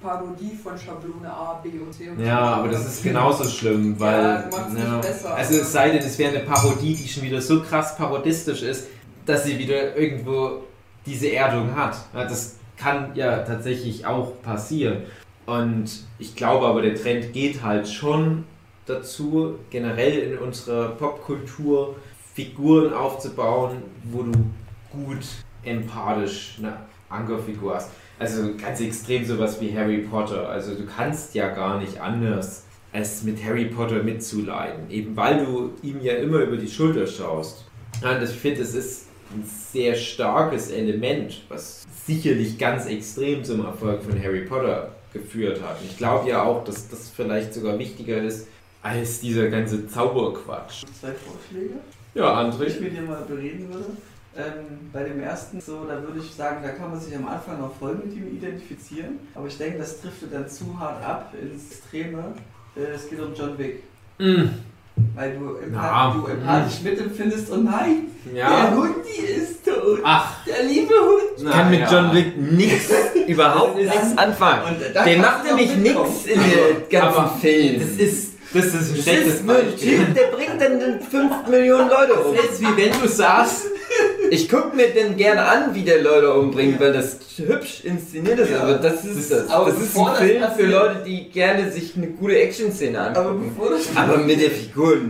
Parodie von Schablone A, B und C. Und Ja, aber das ist genauso schlimm, weil. Ja, nicht besser. Also es sei denn, es wäre eine Parodie, die schon wieder so krass parodistisch ist, dass sie wieder irgendwo diese Erdung hat. Ja, das kann ja tatsächlich auch passieren. Und ich glaube aber, der Trend geht halt schon dazu, generell in unserer Popkultur Figuren aufzubauen, wo du gut empathisch eine Ankerfigur hast. Also ganz extrem sowas wie Harry Potter. Also du kannst ja gar nicht anders, als mit Harry Potter mitzuleiden. Eben weil du ihm ja immer über die Schulter schaust. Und ich finde, es ist ein sehr starkes Element, was sicherlich ganz extrem zum Erfolg von Harry Potter geführt hat. Ich glaube ja auch, dass das vielleicht sogar wichtiger ist als dieser ganze Zauberquatsch. Zwei Vorschläge, Ja, André. ich mit dir mal bereden würde. Ähm, bei dem ersten so, da würde ich sagen, da kann man sich am Anfang noch voll mit ihm identifizieren. Aber ich denke, das driftet dann zu hart ab ins Extreme. Äh, es geht um John Wick. Mm, Weil du, empath du empathisch mitempfindest, oh nein, der ja. Hundi ist tot. Ach, Der liebe Hund. Ich kann mit ja. John Wick nix, (laughs) überhaupt nichts anfangen. Und Der macht nämlich nichts in den ganzen Film. Das ist, das ist ein schlechtes Beispiel. Typ, der bringt dann 5 Millionen Leute um. Das ist wie wenn du sagst, Ich guck mir den gerne an, wie der Leute umbringt, weil das hübsch inszeniert ist. Ja. Aber das ist das. Aber Das ist ein Film für Leute, die gerne sich eine gute Action-Szene Aber angucken. das Aber mit der Figur ist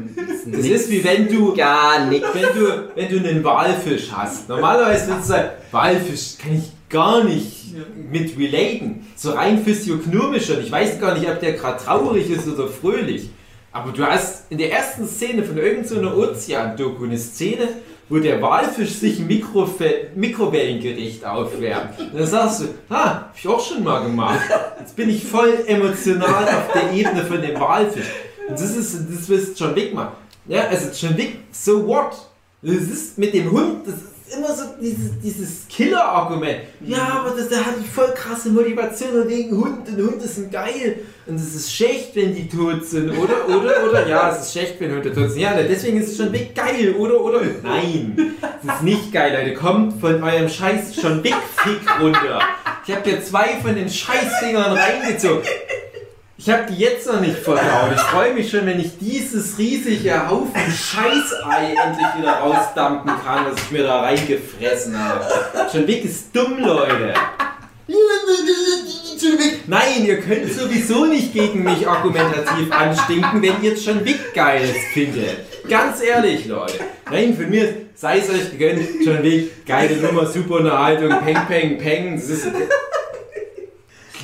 das ist wie wenn du gar nichts. wenn du, wenn du einen Walfisch hast. Normalerweise würdest du sagen, Walfisch kann ich gar nicht mit relaten. So rein physiognomisch und ich weiß gar nicht, ob der gerade traurig ist oder fröhlich. Aber du hast in der ersten Szene von irgendeiner so Ozean-Doku eine Szene, wo der Walfisch sich ein Mikrofe Mikrowellengericht aufwärmt. Und dann sagst du, ah, hab ich auch schon mal gemacht. Jetzt bin ich voll emotional auf der Ebene von dem Walfisch. Und das ist, das ist John Wick mal. Ja, also John Wick, so what? Das ist mit dem Hund, das ist immer so dieses, dieses Killer-Argument. Ja, aber das, der hat voll krasse Motivation und wegen Hund und Hunde sind geil. Und es ist schlecht, wenn die tot sind, oder? Oder? Oder? Ja, es ist schlecht, wenn Hunde tot sind. Ja, deswegen ist es schon Wick geil, oder? Oder? Nein, es ist nicht geil, Leute. Kommt von eurem scheiß schon Wick-Fick runter. Ich hab dir zwei von den Scheißdingern reingezogen. Ich habe die jetzt noch nicht verdaut. Ich freue mich schon, wenn ich dieses riesige Haufen Scheißei endlich wieder rausdampfen kann, was ich mir da reingefressen habe. John Wick ist dumm, Leute. Nein, ihr könnt sowieso nicht gegen mich argumentativ anstinken, wenn ihr John Wick geil findet. Ganz ehrlich, Leute. Nein, von mir sei es euch gegönnt. John Wick, geile Nummer, super Unterhaltung, peng, peng, peng. Das ist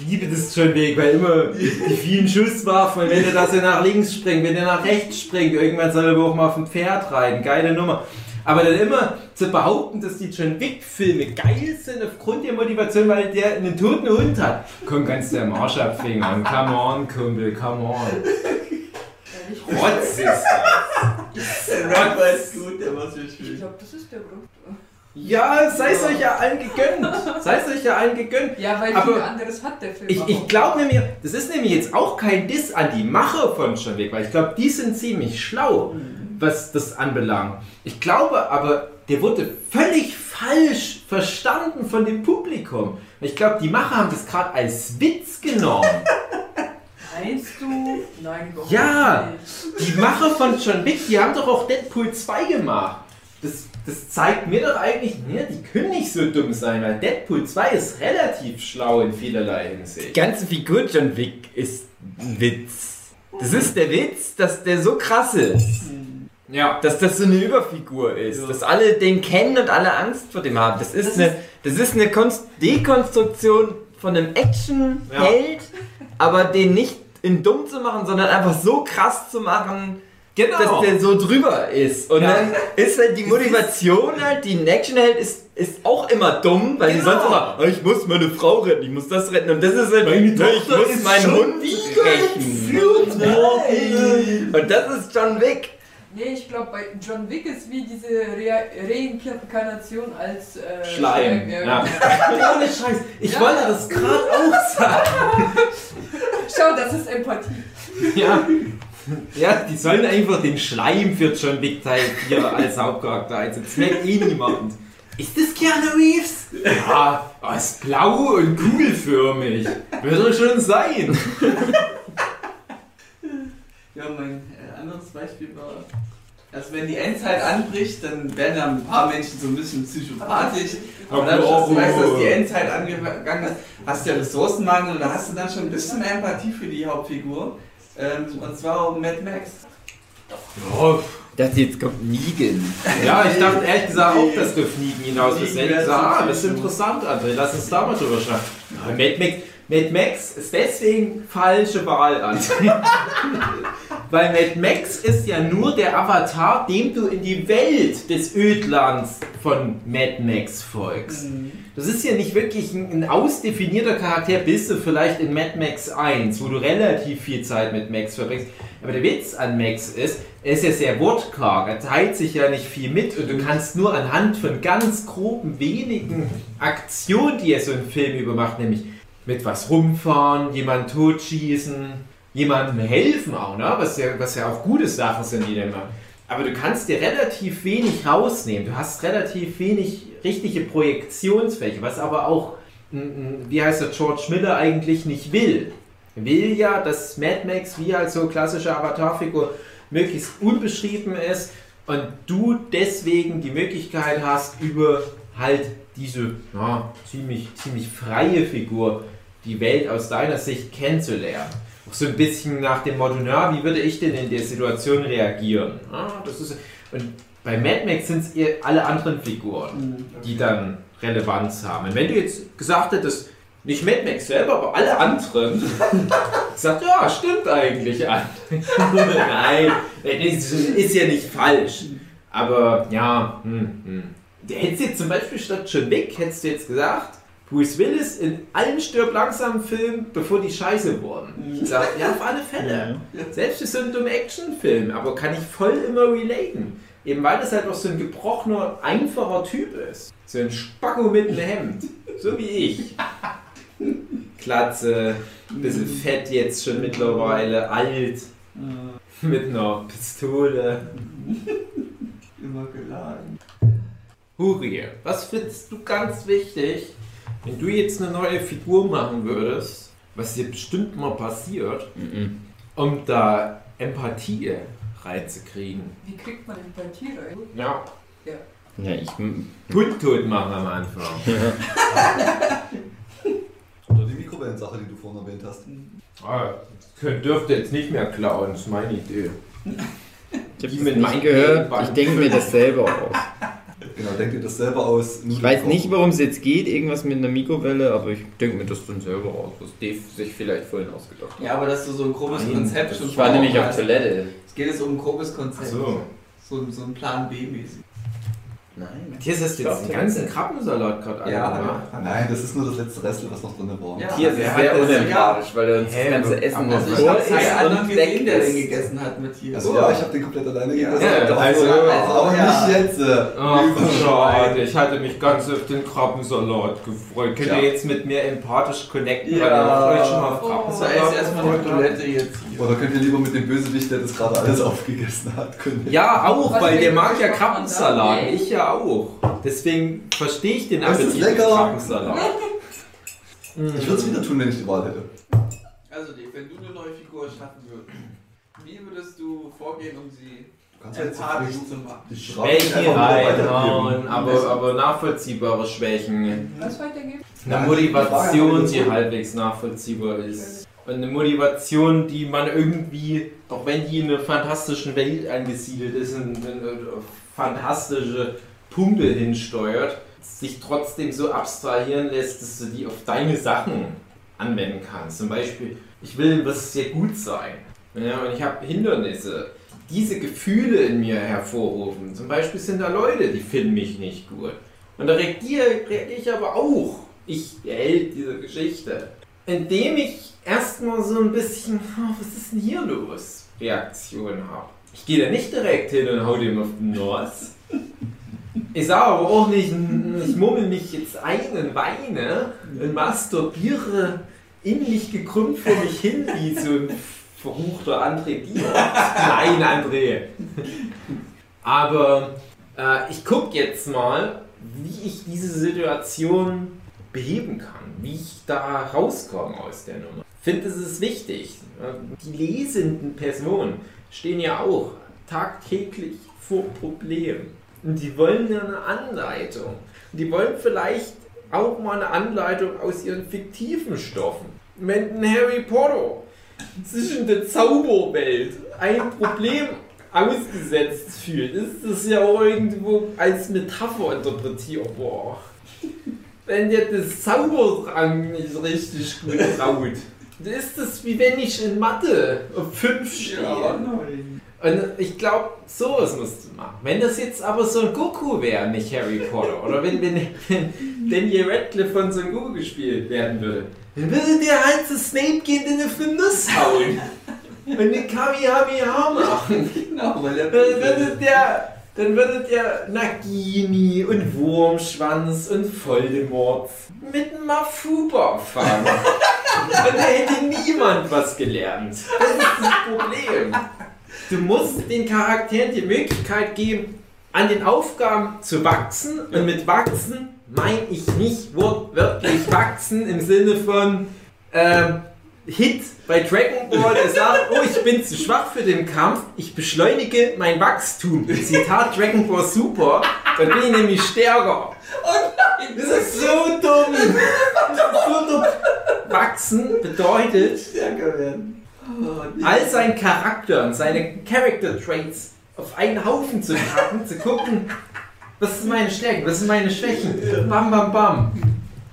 liebe das schon weg, weil immer die vielen Schusswaffen, wenn der das nach links springt, wenn der nach rechts springt, irgendwann soll er auch mal auf dem Pferd reiten, geile Nummer. Aber dann immer zu behaupten, dass die John Wick-Filme geil sind aufgrund der Motivation, weil der einen toten Hund hat. Komm, kannst du am Arsch abfingern. Come on, Kumpel, come on. Ja, Rotz ist das. Der Rock war jetzt gut, der war sehr ich glaube, das ist der Grund. Ja, sei es euch ja allen gegönnt. Sei es euch ja allen gegönnt. Ja, weil Aber viel anderes hat der Film. Ich, ich glaube nämlich, das ist nämlich jetzt auch kein Diss an die Macher von John Wick, weil ich glaube, die sind ziemlich schlau, was das anbelangt. Ich glaube aber, der wurde völlig falsch verstanden von dem Publikum. Ich glaube, die Macher haben das gerade als Witz genommen. (laughs) Meinst du? Nein, Ja. nicht. Die Macher von John Wick, die haben doch auch Deadpool 2 gemacht. Das, das zeigt mir doch eigentlich, ne, die können nicht so dumm sein, weil Deadpool 2 ist relativ schlau in vielerlei Die Hinsicht. ganze Figur John Wick ist ein Witz. Das ist der Witz, dass der so krass ist. Ja. Dass das so eine Überfigur ist. Dass alle den kennen und alle Angst vor dem haben. Das ist Das eine, das ist eine Konst Dekonstruktion von einem Action-Held, aber den nicht in dumm zu machen, sondern einfach so krass zu machen, Genau. dass der so drüber ist. Und Ja. dann ist halt die Motivation halt, die ein Actionheld ist, ist auch immer dumm, weil die Genau. sonst immer, "Oh, ich muss meine Frau retten, ich muss das retten. Und das ist halt, Meine "Ne, ich Tochter muss ist meinen schon Hund wieder retten. Und das ist John Wick. Nee, ich glaube, bei John Wick ist wie diese Re Reinkarnation als äh, Schleim. äh, Ja. (laughs) Ohne Scheiß. Ich Ja. wollte das gerade auch sagen. Schau, das ist Empathie. Ja. Ja, die sollen einfach den Schleim für John Wick Teil 4 als Hauptcharakter einsetzen. Das merkt eh niemand. Ist das Keanu Reeves? Ja, er ist blau und kugelförmig. Wird er schon sein. Ja, mein äh, anderes Beispiel war, also wenn die Endzeit anbricht, dann werden dann ein paar Menschen so ein bisschen psychopathisch. Aber dann, dass du weißt, dass die Endzeit angegangen ist, hast du ja Ressourcenmangel und da hast du dann schon ein bisschen Empathie für die Hauptfigur. Ähm, und zwar um Mad Max. Ja, Ich dachte, jetzt kommt Negan. Ja, ich dachte ehrlich gesagt auch, dass du auf Nigen hinaus bist. Ich gesagt, ah, das ist viel. interessant, André. Lass uns da mal drüber schauen. Mad, Max, Mad Max ist deswegen falsche Wahl. (laughs) Weil Mad Max ist ja nur der Avatar, dem du in die Welt des Ödlands von Mad Max folgst. Das ist ja nicht wirklich ein, ein ausdefinierter Charakter, bis du vielleicht in Mad Max 1, wo du relativ viel Zeit mit Max verbringst. Aber der Witz an Max ist, er ist ja sehr wortkarg, er teilt sich ja nicht viel mit und du kannst nur anhand von ganz groben, wenigen Aktionen, die er so im Film über macht, nämlich mit was rumfahren, jemanden totschießen, jemandem helfen auch, ne? was, ja, was ja auch gute Sachen sind, die der macht. Aber du kannst dir relativ wenig rausnehmen. Du hast relativ wenig richtige Projektionsfläche, was aber auch, wie heißt der George Miller eigentlich nicht will. Will ja, dass Mad Max wie halt so klassische Avatarfigur möglichst unbeschrieben ist und du deswegen die Möglichkeit hast, über halt diese ja, ziemlich, ziemlich freie Figur die Welt aus deiner Sicht kennenzulernen. Auch so ein bisschen nach dem Motto, na, wie würde ich denn in der Situation reagieren? Ah, das ist, und bei Mad Max sind es alle anderen Figuren, die dann Relevanz haben. Und wenn du jetzt gesagt hättest, nicht Mad Max selber, aber alle anderen, (laughs) gesagt, ja, stimmt eigentlich. (laughs) Nein, das ist ja nicht falsch. Aber ja, hm, hm. Der hättest jetzt zum Beispiel statt John Wick, hättest du jetzt gesagt, Bruce Willis in allen stirb langsam Filmen, bevor die scheiße wurden. Ich sag, ja, auf alle Fälle. Selbst für so einen dummen Actionfilm, aber kann ich voll immer relaten. Eben weil das halt auch so ein gebrochener, einfacher Typ ist. So ein Spacko mit einem Hemd. So wie ich. Klatze, bisschen fett jetzt schon mittlerweile, alt, mit einer Pistole. Immer geladen. Huri, was findest du ganz wichtig, wenn du jetzt eine neue Figur machen würdest, was dir bestimmt mal passiert, Mhm. um da Empathie reinzukriegen? Wie kriegt man Empathie rein? Ja. Ja, ich. Kundtot machen am Anfang. (laughs) Oder die Mikrowellensache, die du vorhin erwähnt hast. Ah, könnt, dürft ihr jetzt nicht mehr klauen, das ist meine Idee. Ich habe mit nicht meinen gehört. Ich denke mir das selber aus. (laughs) Genau, denk dir das selber aus. Ich weiß nicht, worum es jetzt geht, irgendwas mit einer Mikrowelle, aber ich denke mir das dann selber aus, was Dave sich vielleicht vorhin ausgedacht hat. Ja, aber dass du so ein grobes Nein, Konzept schon Ich war nämlich auf. Toilette. Es geht jetzt um ein grobes Konzept. So. So, so ein Plan B-mäßig. Nein. Matthias, hast du jetzt den ganzen Krabbensalat gerade Ja. angemacht? Nein, das ist nur das letzte Restel, was noch drin war. Ja. Matthias ist hat sehr das- unempathisch, weil er uns das ganze Essen aber Also ich vor habe ist anderen und gesehen, der den gegessen hat mit hier. Also ja, ich habe den komplett alleine Ja. gegessen. Ja, also, also- aber ja. nicht jetzt. Äh, Ach, schade. Ich hatte mich ganz auf den Krabbensalat gefreut. Könnt Ja. ihr jetzt mit mir empathisch connecten, Ja. weil ihr euch schon mal auf Oh. Das Krabbensalat jetzt erstmal eine? Toilette jetzt hier. Oder könnt ihr lieber mit dem Bösewicht, der das gerade alles aufgegessen hat, können Ja, auch, weil der mag ja? Krabbensalat. Ich ja auch. Deswegen verstehe ich den Es ist Appetit lecker. (laughs) Ich würde es wieder tun, wenn ich die Wahl hätte. Also Dave, wenn du eine neue Figur schaffen würdest, wie würdest du vorgehen, um sie die zu machen? Schwächen reinhauen, weitergeben. aber, aber nachvollziehbare Schwächen. Was weitergeht? Eine Motivation, die halbwegs nachvollziehbar ist. Und eine Motivation, die man irgendwie, auch wenn die in einer fantastischen Welt angesiedelt ist, in, in, in fantastische Punkte hinsteuert, sich trotzdem so abstrahieren lässt, dass du die auf deine Sachen anwenden kannst. Zum Beispiel, ich will was sehr gut sein. Ja, und ich habe Hindernisse, die diese Gefühle in mir hervorrufen. Zum Beispiel sind da Leute, die finden mich nicht gut. Und da reagiere, ich aber auch. Ich, der Held dieser Geschichte. Indem ich erstmal so ein bisschen, "Oh, was ist denn hier los? Reaktion habe. Ich gehe da nicht direkt hin und hau dem auf den Nuss. Ich sage aber auch nicht, ich murmel mich jetzt ein und weine und masturbiere innig gekrümmt vor mich hin wie so ein verruchter André Diaz. Nein, André. Aber äh, ich gucke jetzt mal, wie ich diese Situation beheben kann, wie ich da rauskomme aus der Nummer. Ich finde, es ist wichtig. Die lesenden Personen stehen ja auch tagtäglich vor Problemen. Und die wollen ja eine Anleitung. Die wollen vielleicht auch mal eine Anleitung aus ihren fiktiven Stoffen. Wenn ein Harry Potter sich in der Zauberwelt ein Problem ausgesetzt fühlt, ist das ja irgendwo als Metapher interpretierbar. Wenn der das Zauberdrang nicht richtig gut traut, dann ist das wie wenn ich in Mathe auf 5 stehe. nein. Und ich glaube, sowas musst du machen. Wenn das jetzt aber so ein Goku wäre, nicht Harry Potter, oder wenn, wenn, wenn Daniel Radcliffe von Son Goku gespielt werden würde, dann würde der halt zu Snape gehen und auf den Nuss hauen. Und eine Kamehameha machen. (laughs) Genau, weil der Dann würde der, dann würde der Nagini und Wurmschwanz und Voldemort mit einem Mafuba fangen. (laughs) und da hätte niemand was gelernt. Das ist das Problem. Du musst den Charakteren die Möglichkeit geben, an den Aufgaben zu wachsen. Und mit wachsen meine ich nicht wortwörtlich wachsen im Sinne von ähm, Hit bei Dragon Ball, der sagt, oh, ich bin zu schwach für den Kampf, ich beschleunige mein Wachstum. Zitat Dragon Ball Super, dann bin ich nämlich stärker. Das ist so dumm. Das ist so dumm. Wachsen bedeutet, stärker werden. Oh, all seinen Charakter und seine Character Traits auf einen Haufen zu packen, zu gucken, was sind meine Stärken, was sind meine Schwächen, bam, bam, bam.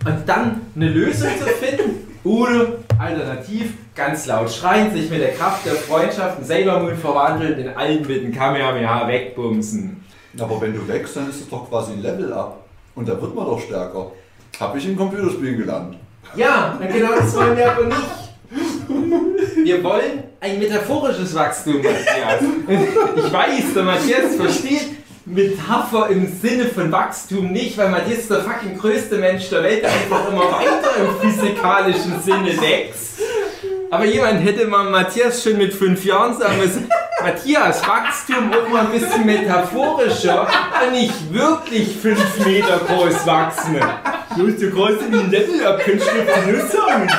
Und dann eine Lösung zu finden oder alternativ ganz laut schreien, sich mit der Kraft der Freundschaft in Sailor Moon verwandeln, den allen mit dem Kamehameha wegbumsen. Aber wenn du wächst, dann ist es doch quasi ein Level up. Und da wird man doch stärker. Hab ich in Computerspielen gelernt. Ja, na genau das wollen wir aber nicht. Wir wollen ein metaphorisches Wachstum, Matthias. Ich weiß, der Matthias versteht Metapher im Sinne von Wachstum nicht, weil Matthias ist der fucking größte Mensch der Welt, der einfach immer weiter im physikalischen Sinne wächst. Aber jemand hätte mal Matthias schon mit fünf Jahren sagen müssen, Matthias, Wachstum auch mal ein bisschen metaphorischer und nicht wirklich fünf Meter groß wachsen. Du bist so groß wie ein Level ab, kannst du Nuss hauen.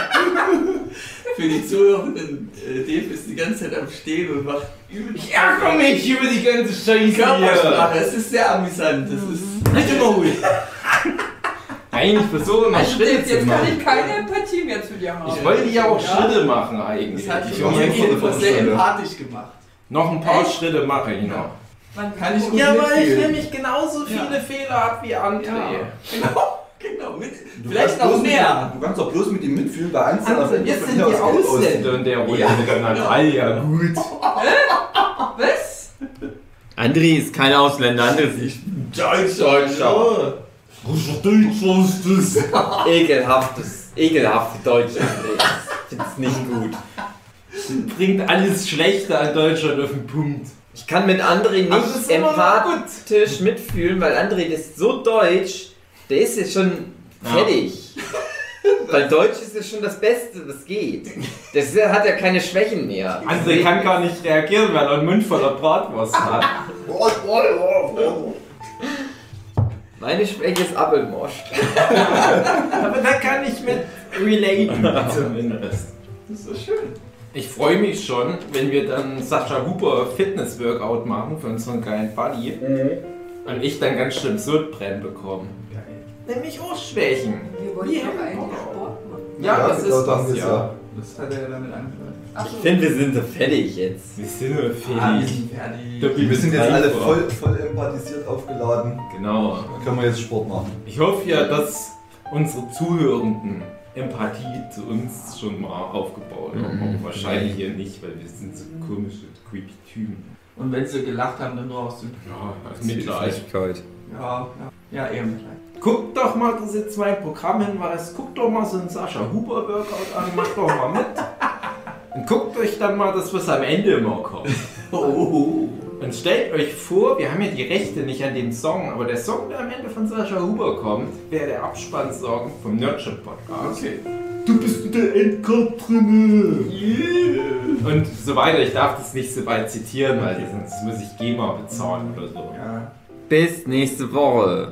Für die Zuhörenden, äh, Dave ist die ganze Zeit am Stehen und macht übel Ich ärgere mich über die ganze Scheiße Körpersprache. hier. Es ist sehr amüsant. Das ist. Halt immer ruhig. (laughs) Nein, ich versuche mal Also Schritte jetzt, zu jetzt kann machen. ich keine Empathie mehr zu dir haben. Ich wollte ja auch Ja. Schritte machen eigentlich. Das hat Ich paar sehr Schritte. empathisch gemacht. Noch ein paar Echt? Schritte mache ich noch. Wann Kann ich gut Ja, weil ich nämlich genauso viele Ja. Fehler habe wie André. Ja. Genau, genau. Mit, Du vielleicht kannst noch bloß mehr. Mit, du kannst doch bloß mit ihm mitfühlen bei Einzelnen. André, wir sind die Ausländer in der Runde Ja. mit der Natalia. Gut. Was? André ist kein Ausländer, André ist Deutscher. Ekelhaftes, ekelhafte Deutsche. Ich find's nicht gut. Bringt alles Schlechte an Deutschland auf den Punkt. Ich kann mit André das ist nicht empathisch mitfühlen, weil André ist so deutsch, der ist jetzt schon Ja. fertig. (laughs) Weil Deutsch ist ja schon das Beste, was geht. Das hat ja keine Schwächen mehr. André kann gar nicht reagieren, weil er einen Mund voller Bratwurst hat. Meine Schwäche ist Appelmosch. (laughs) Aber da kann ich mit relaten zumindest. Das ist so schön. Ich freue mich schon, wenn wir dann Sascha Huber Fitness-Workout machen für unseren geilen Buddy. Und ich dann ganz schön Sodbrennen bekomme. Nämlich auch Schwächen. Wir wollten Wie doch eigentlich. Sport machen. Ja, Ja, das genau, ist darum das ja. ja. Das hat er ja damit angefangen. Ich finde, wir sind so fertig jetzt. Wir sind nur Ah, wir fertig. sind fertig. Wir sind jetzt alle voll, voll empathisiert aufgeladen. Genau. Dann können wir jetzt Sport machen. Ich hoffe ja, dass unsere Zuhörenden Empathie zu uns schon mal aufgebaut haben. Mhm. Wahrscheinlich hier nicht, weil wir sind so komische, creepy Typen. Und wenn sie gelacht haben, dann nur aus dem. Ja, als Mitleid. Mitleid. Ja, ja. Ja, eher Mitleid. Guckt doch mal diese zwei Programmhinweis, guckt doch mal so einen Sascha Huber Workout an, macht doch mal mit. (laughs) Und guckt euch dann mal das, was am Ende immer kommt. (laughs) Oh. Und stellt euch vor, wir haben ja die Rechte nicht an dem Song, aber der Song, der am Ende von Sascha Huber kommt, wäre der Abspannsong vom Nerdship Podcast. Okay. Du bist in der Endcard drinne. Yeah. Und so weiter. Ich darf das nicht so weit zitieren, weil sonst muss ich GEMA bezahlen oder so. Ja. Bis nächste Woche.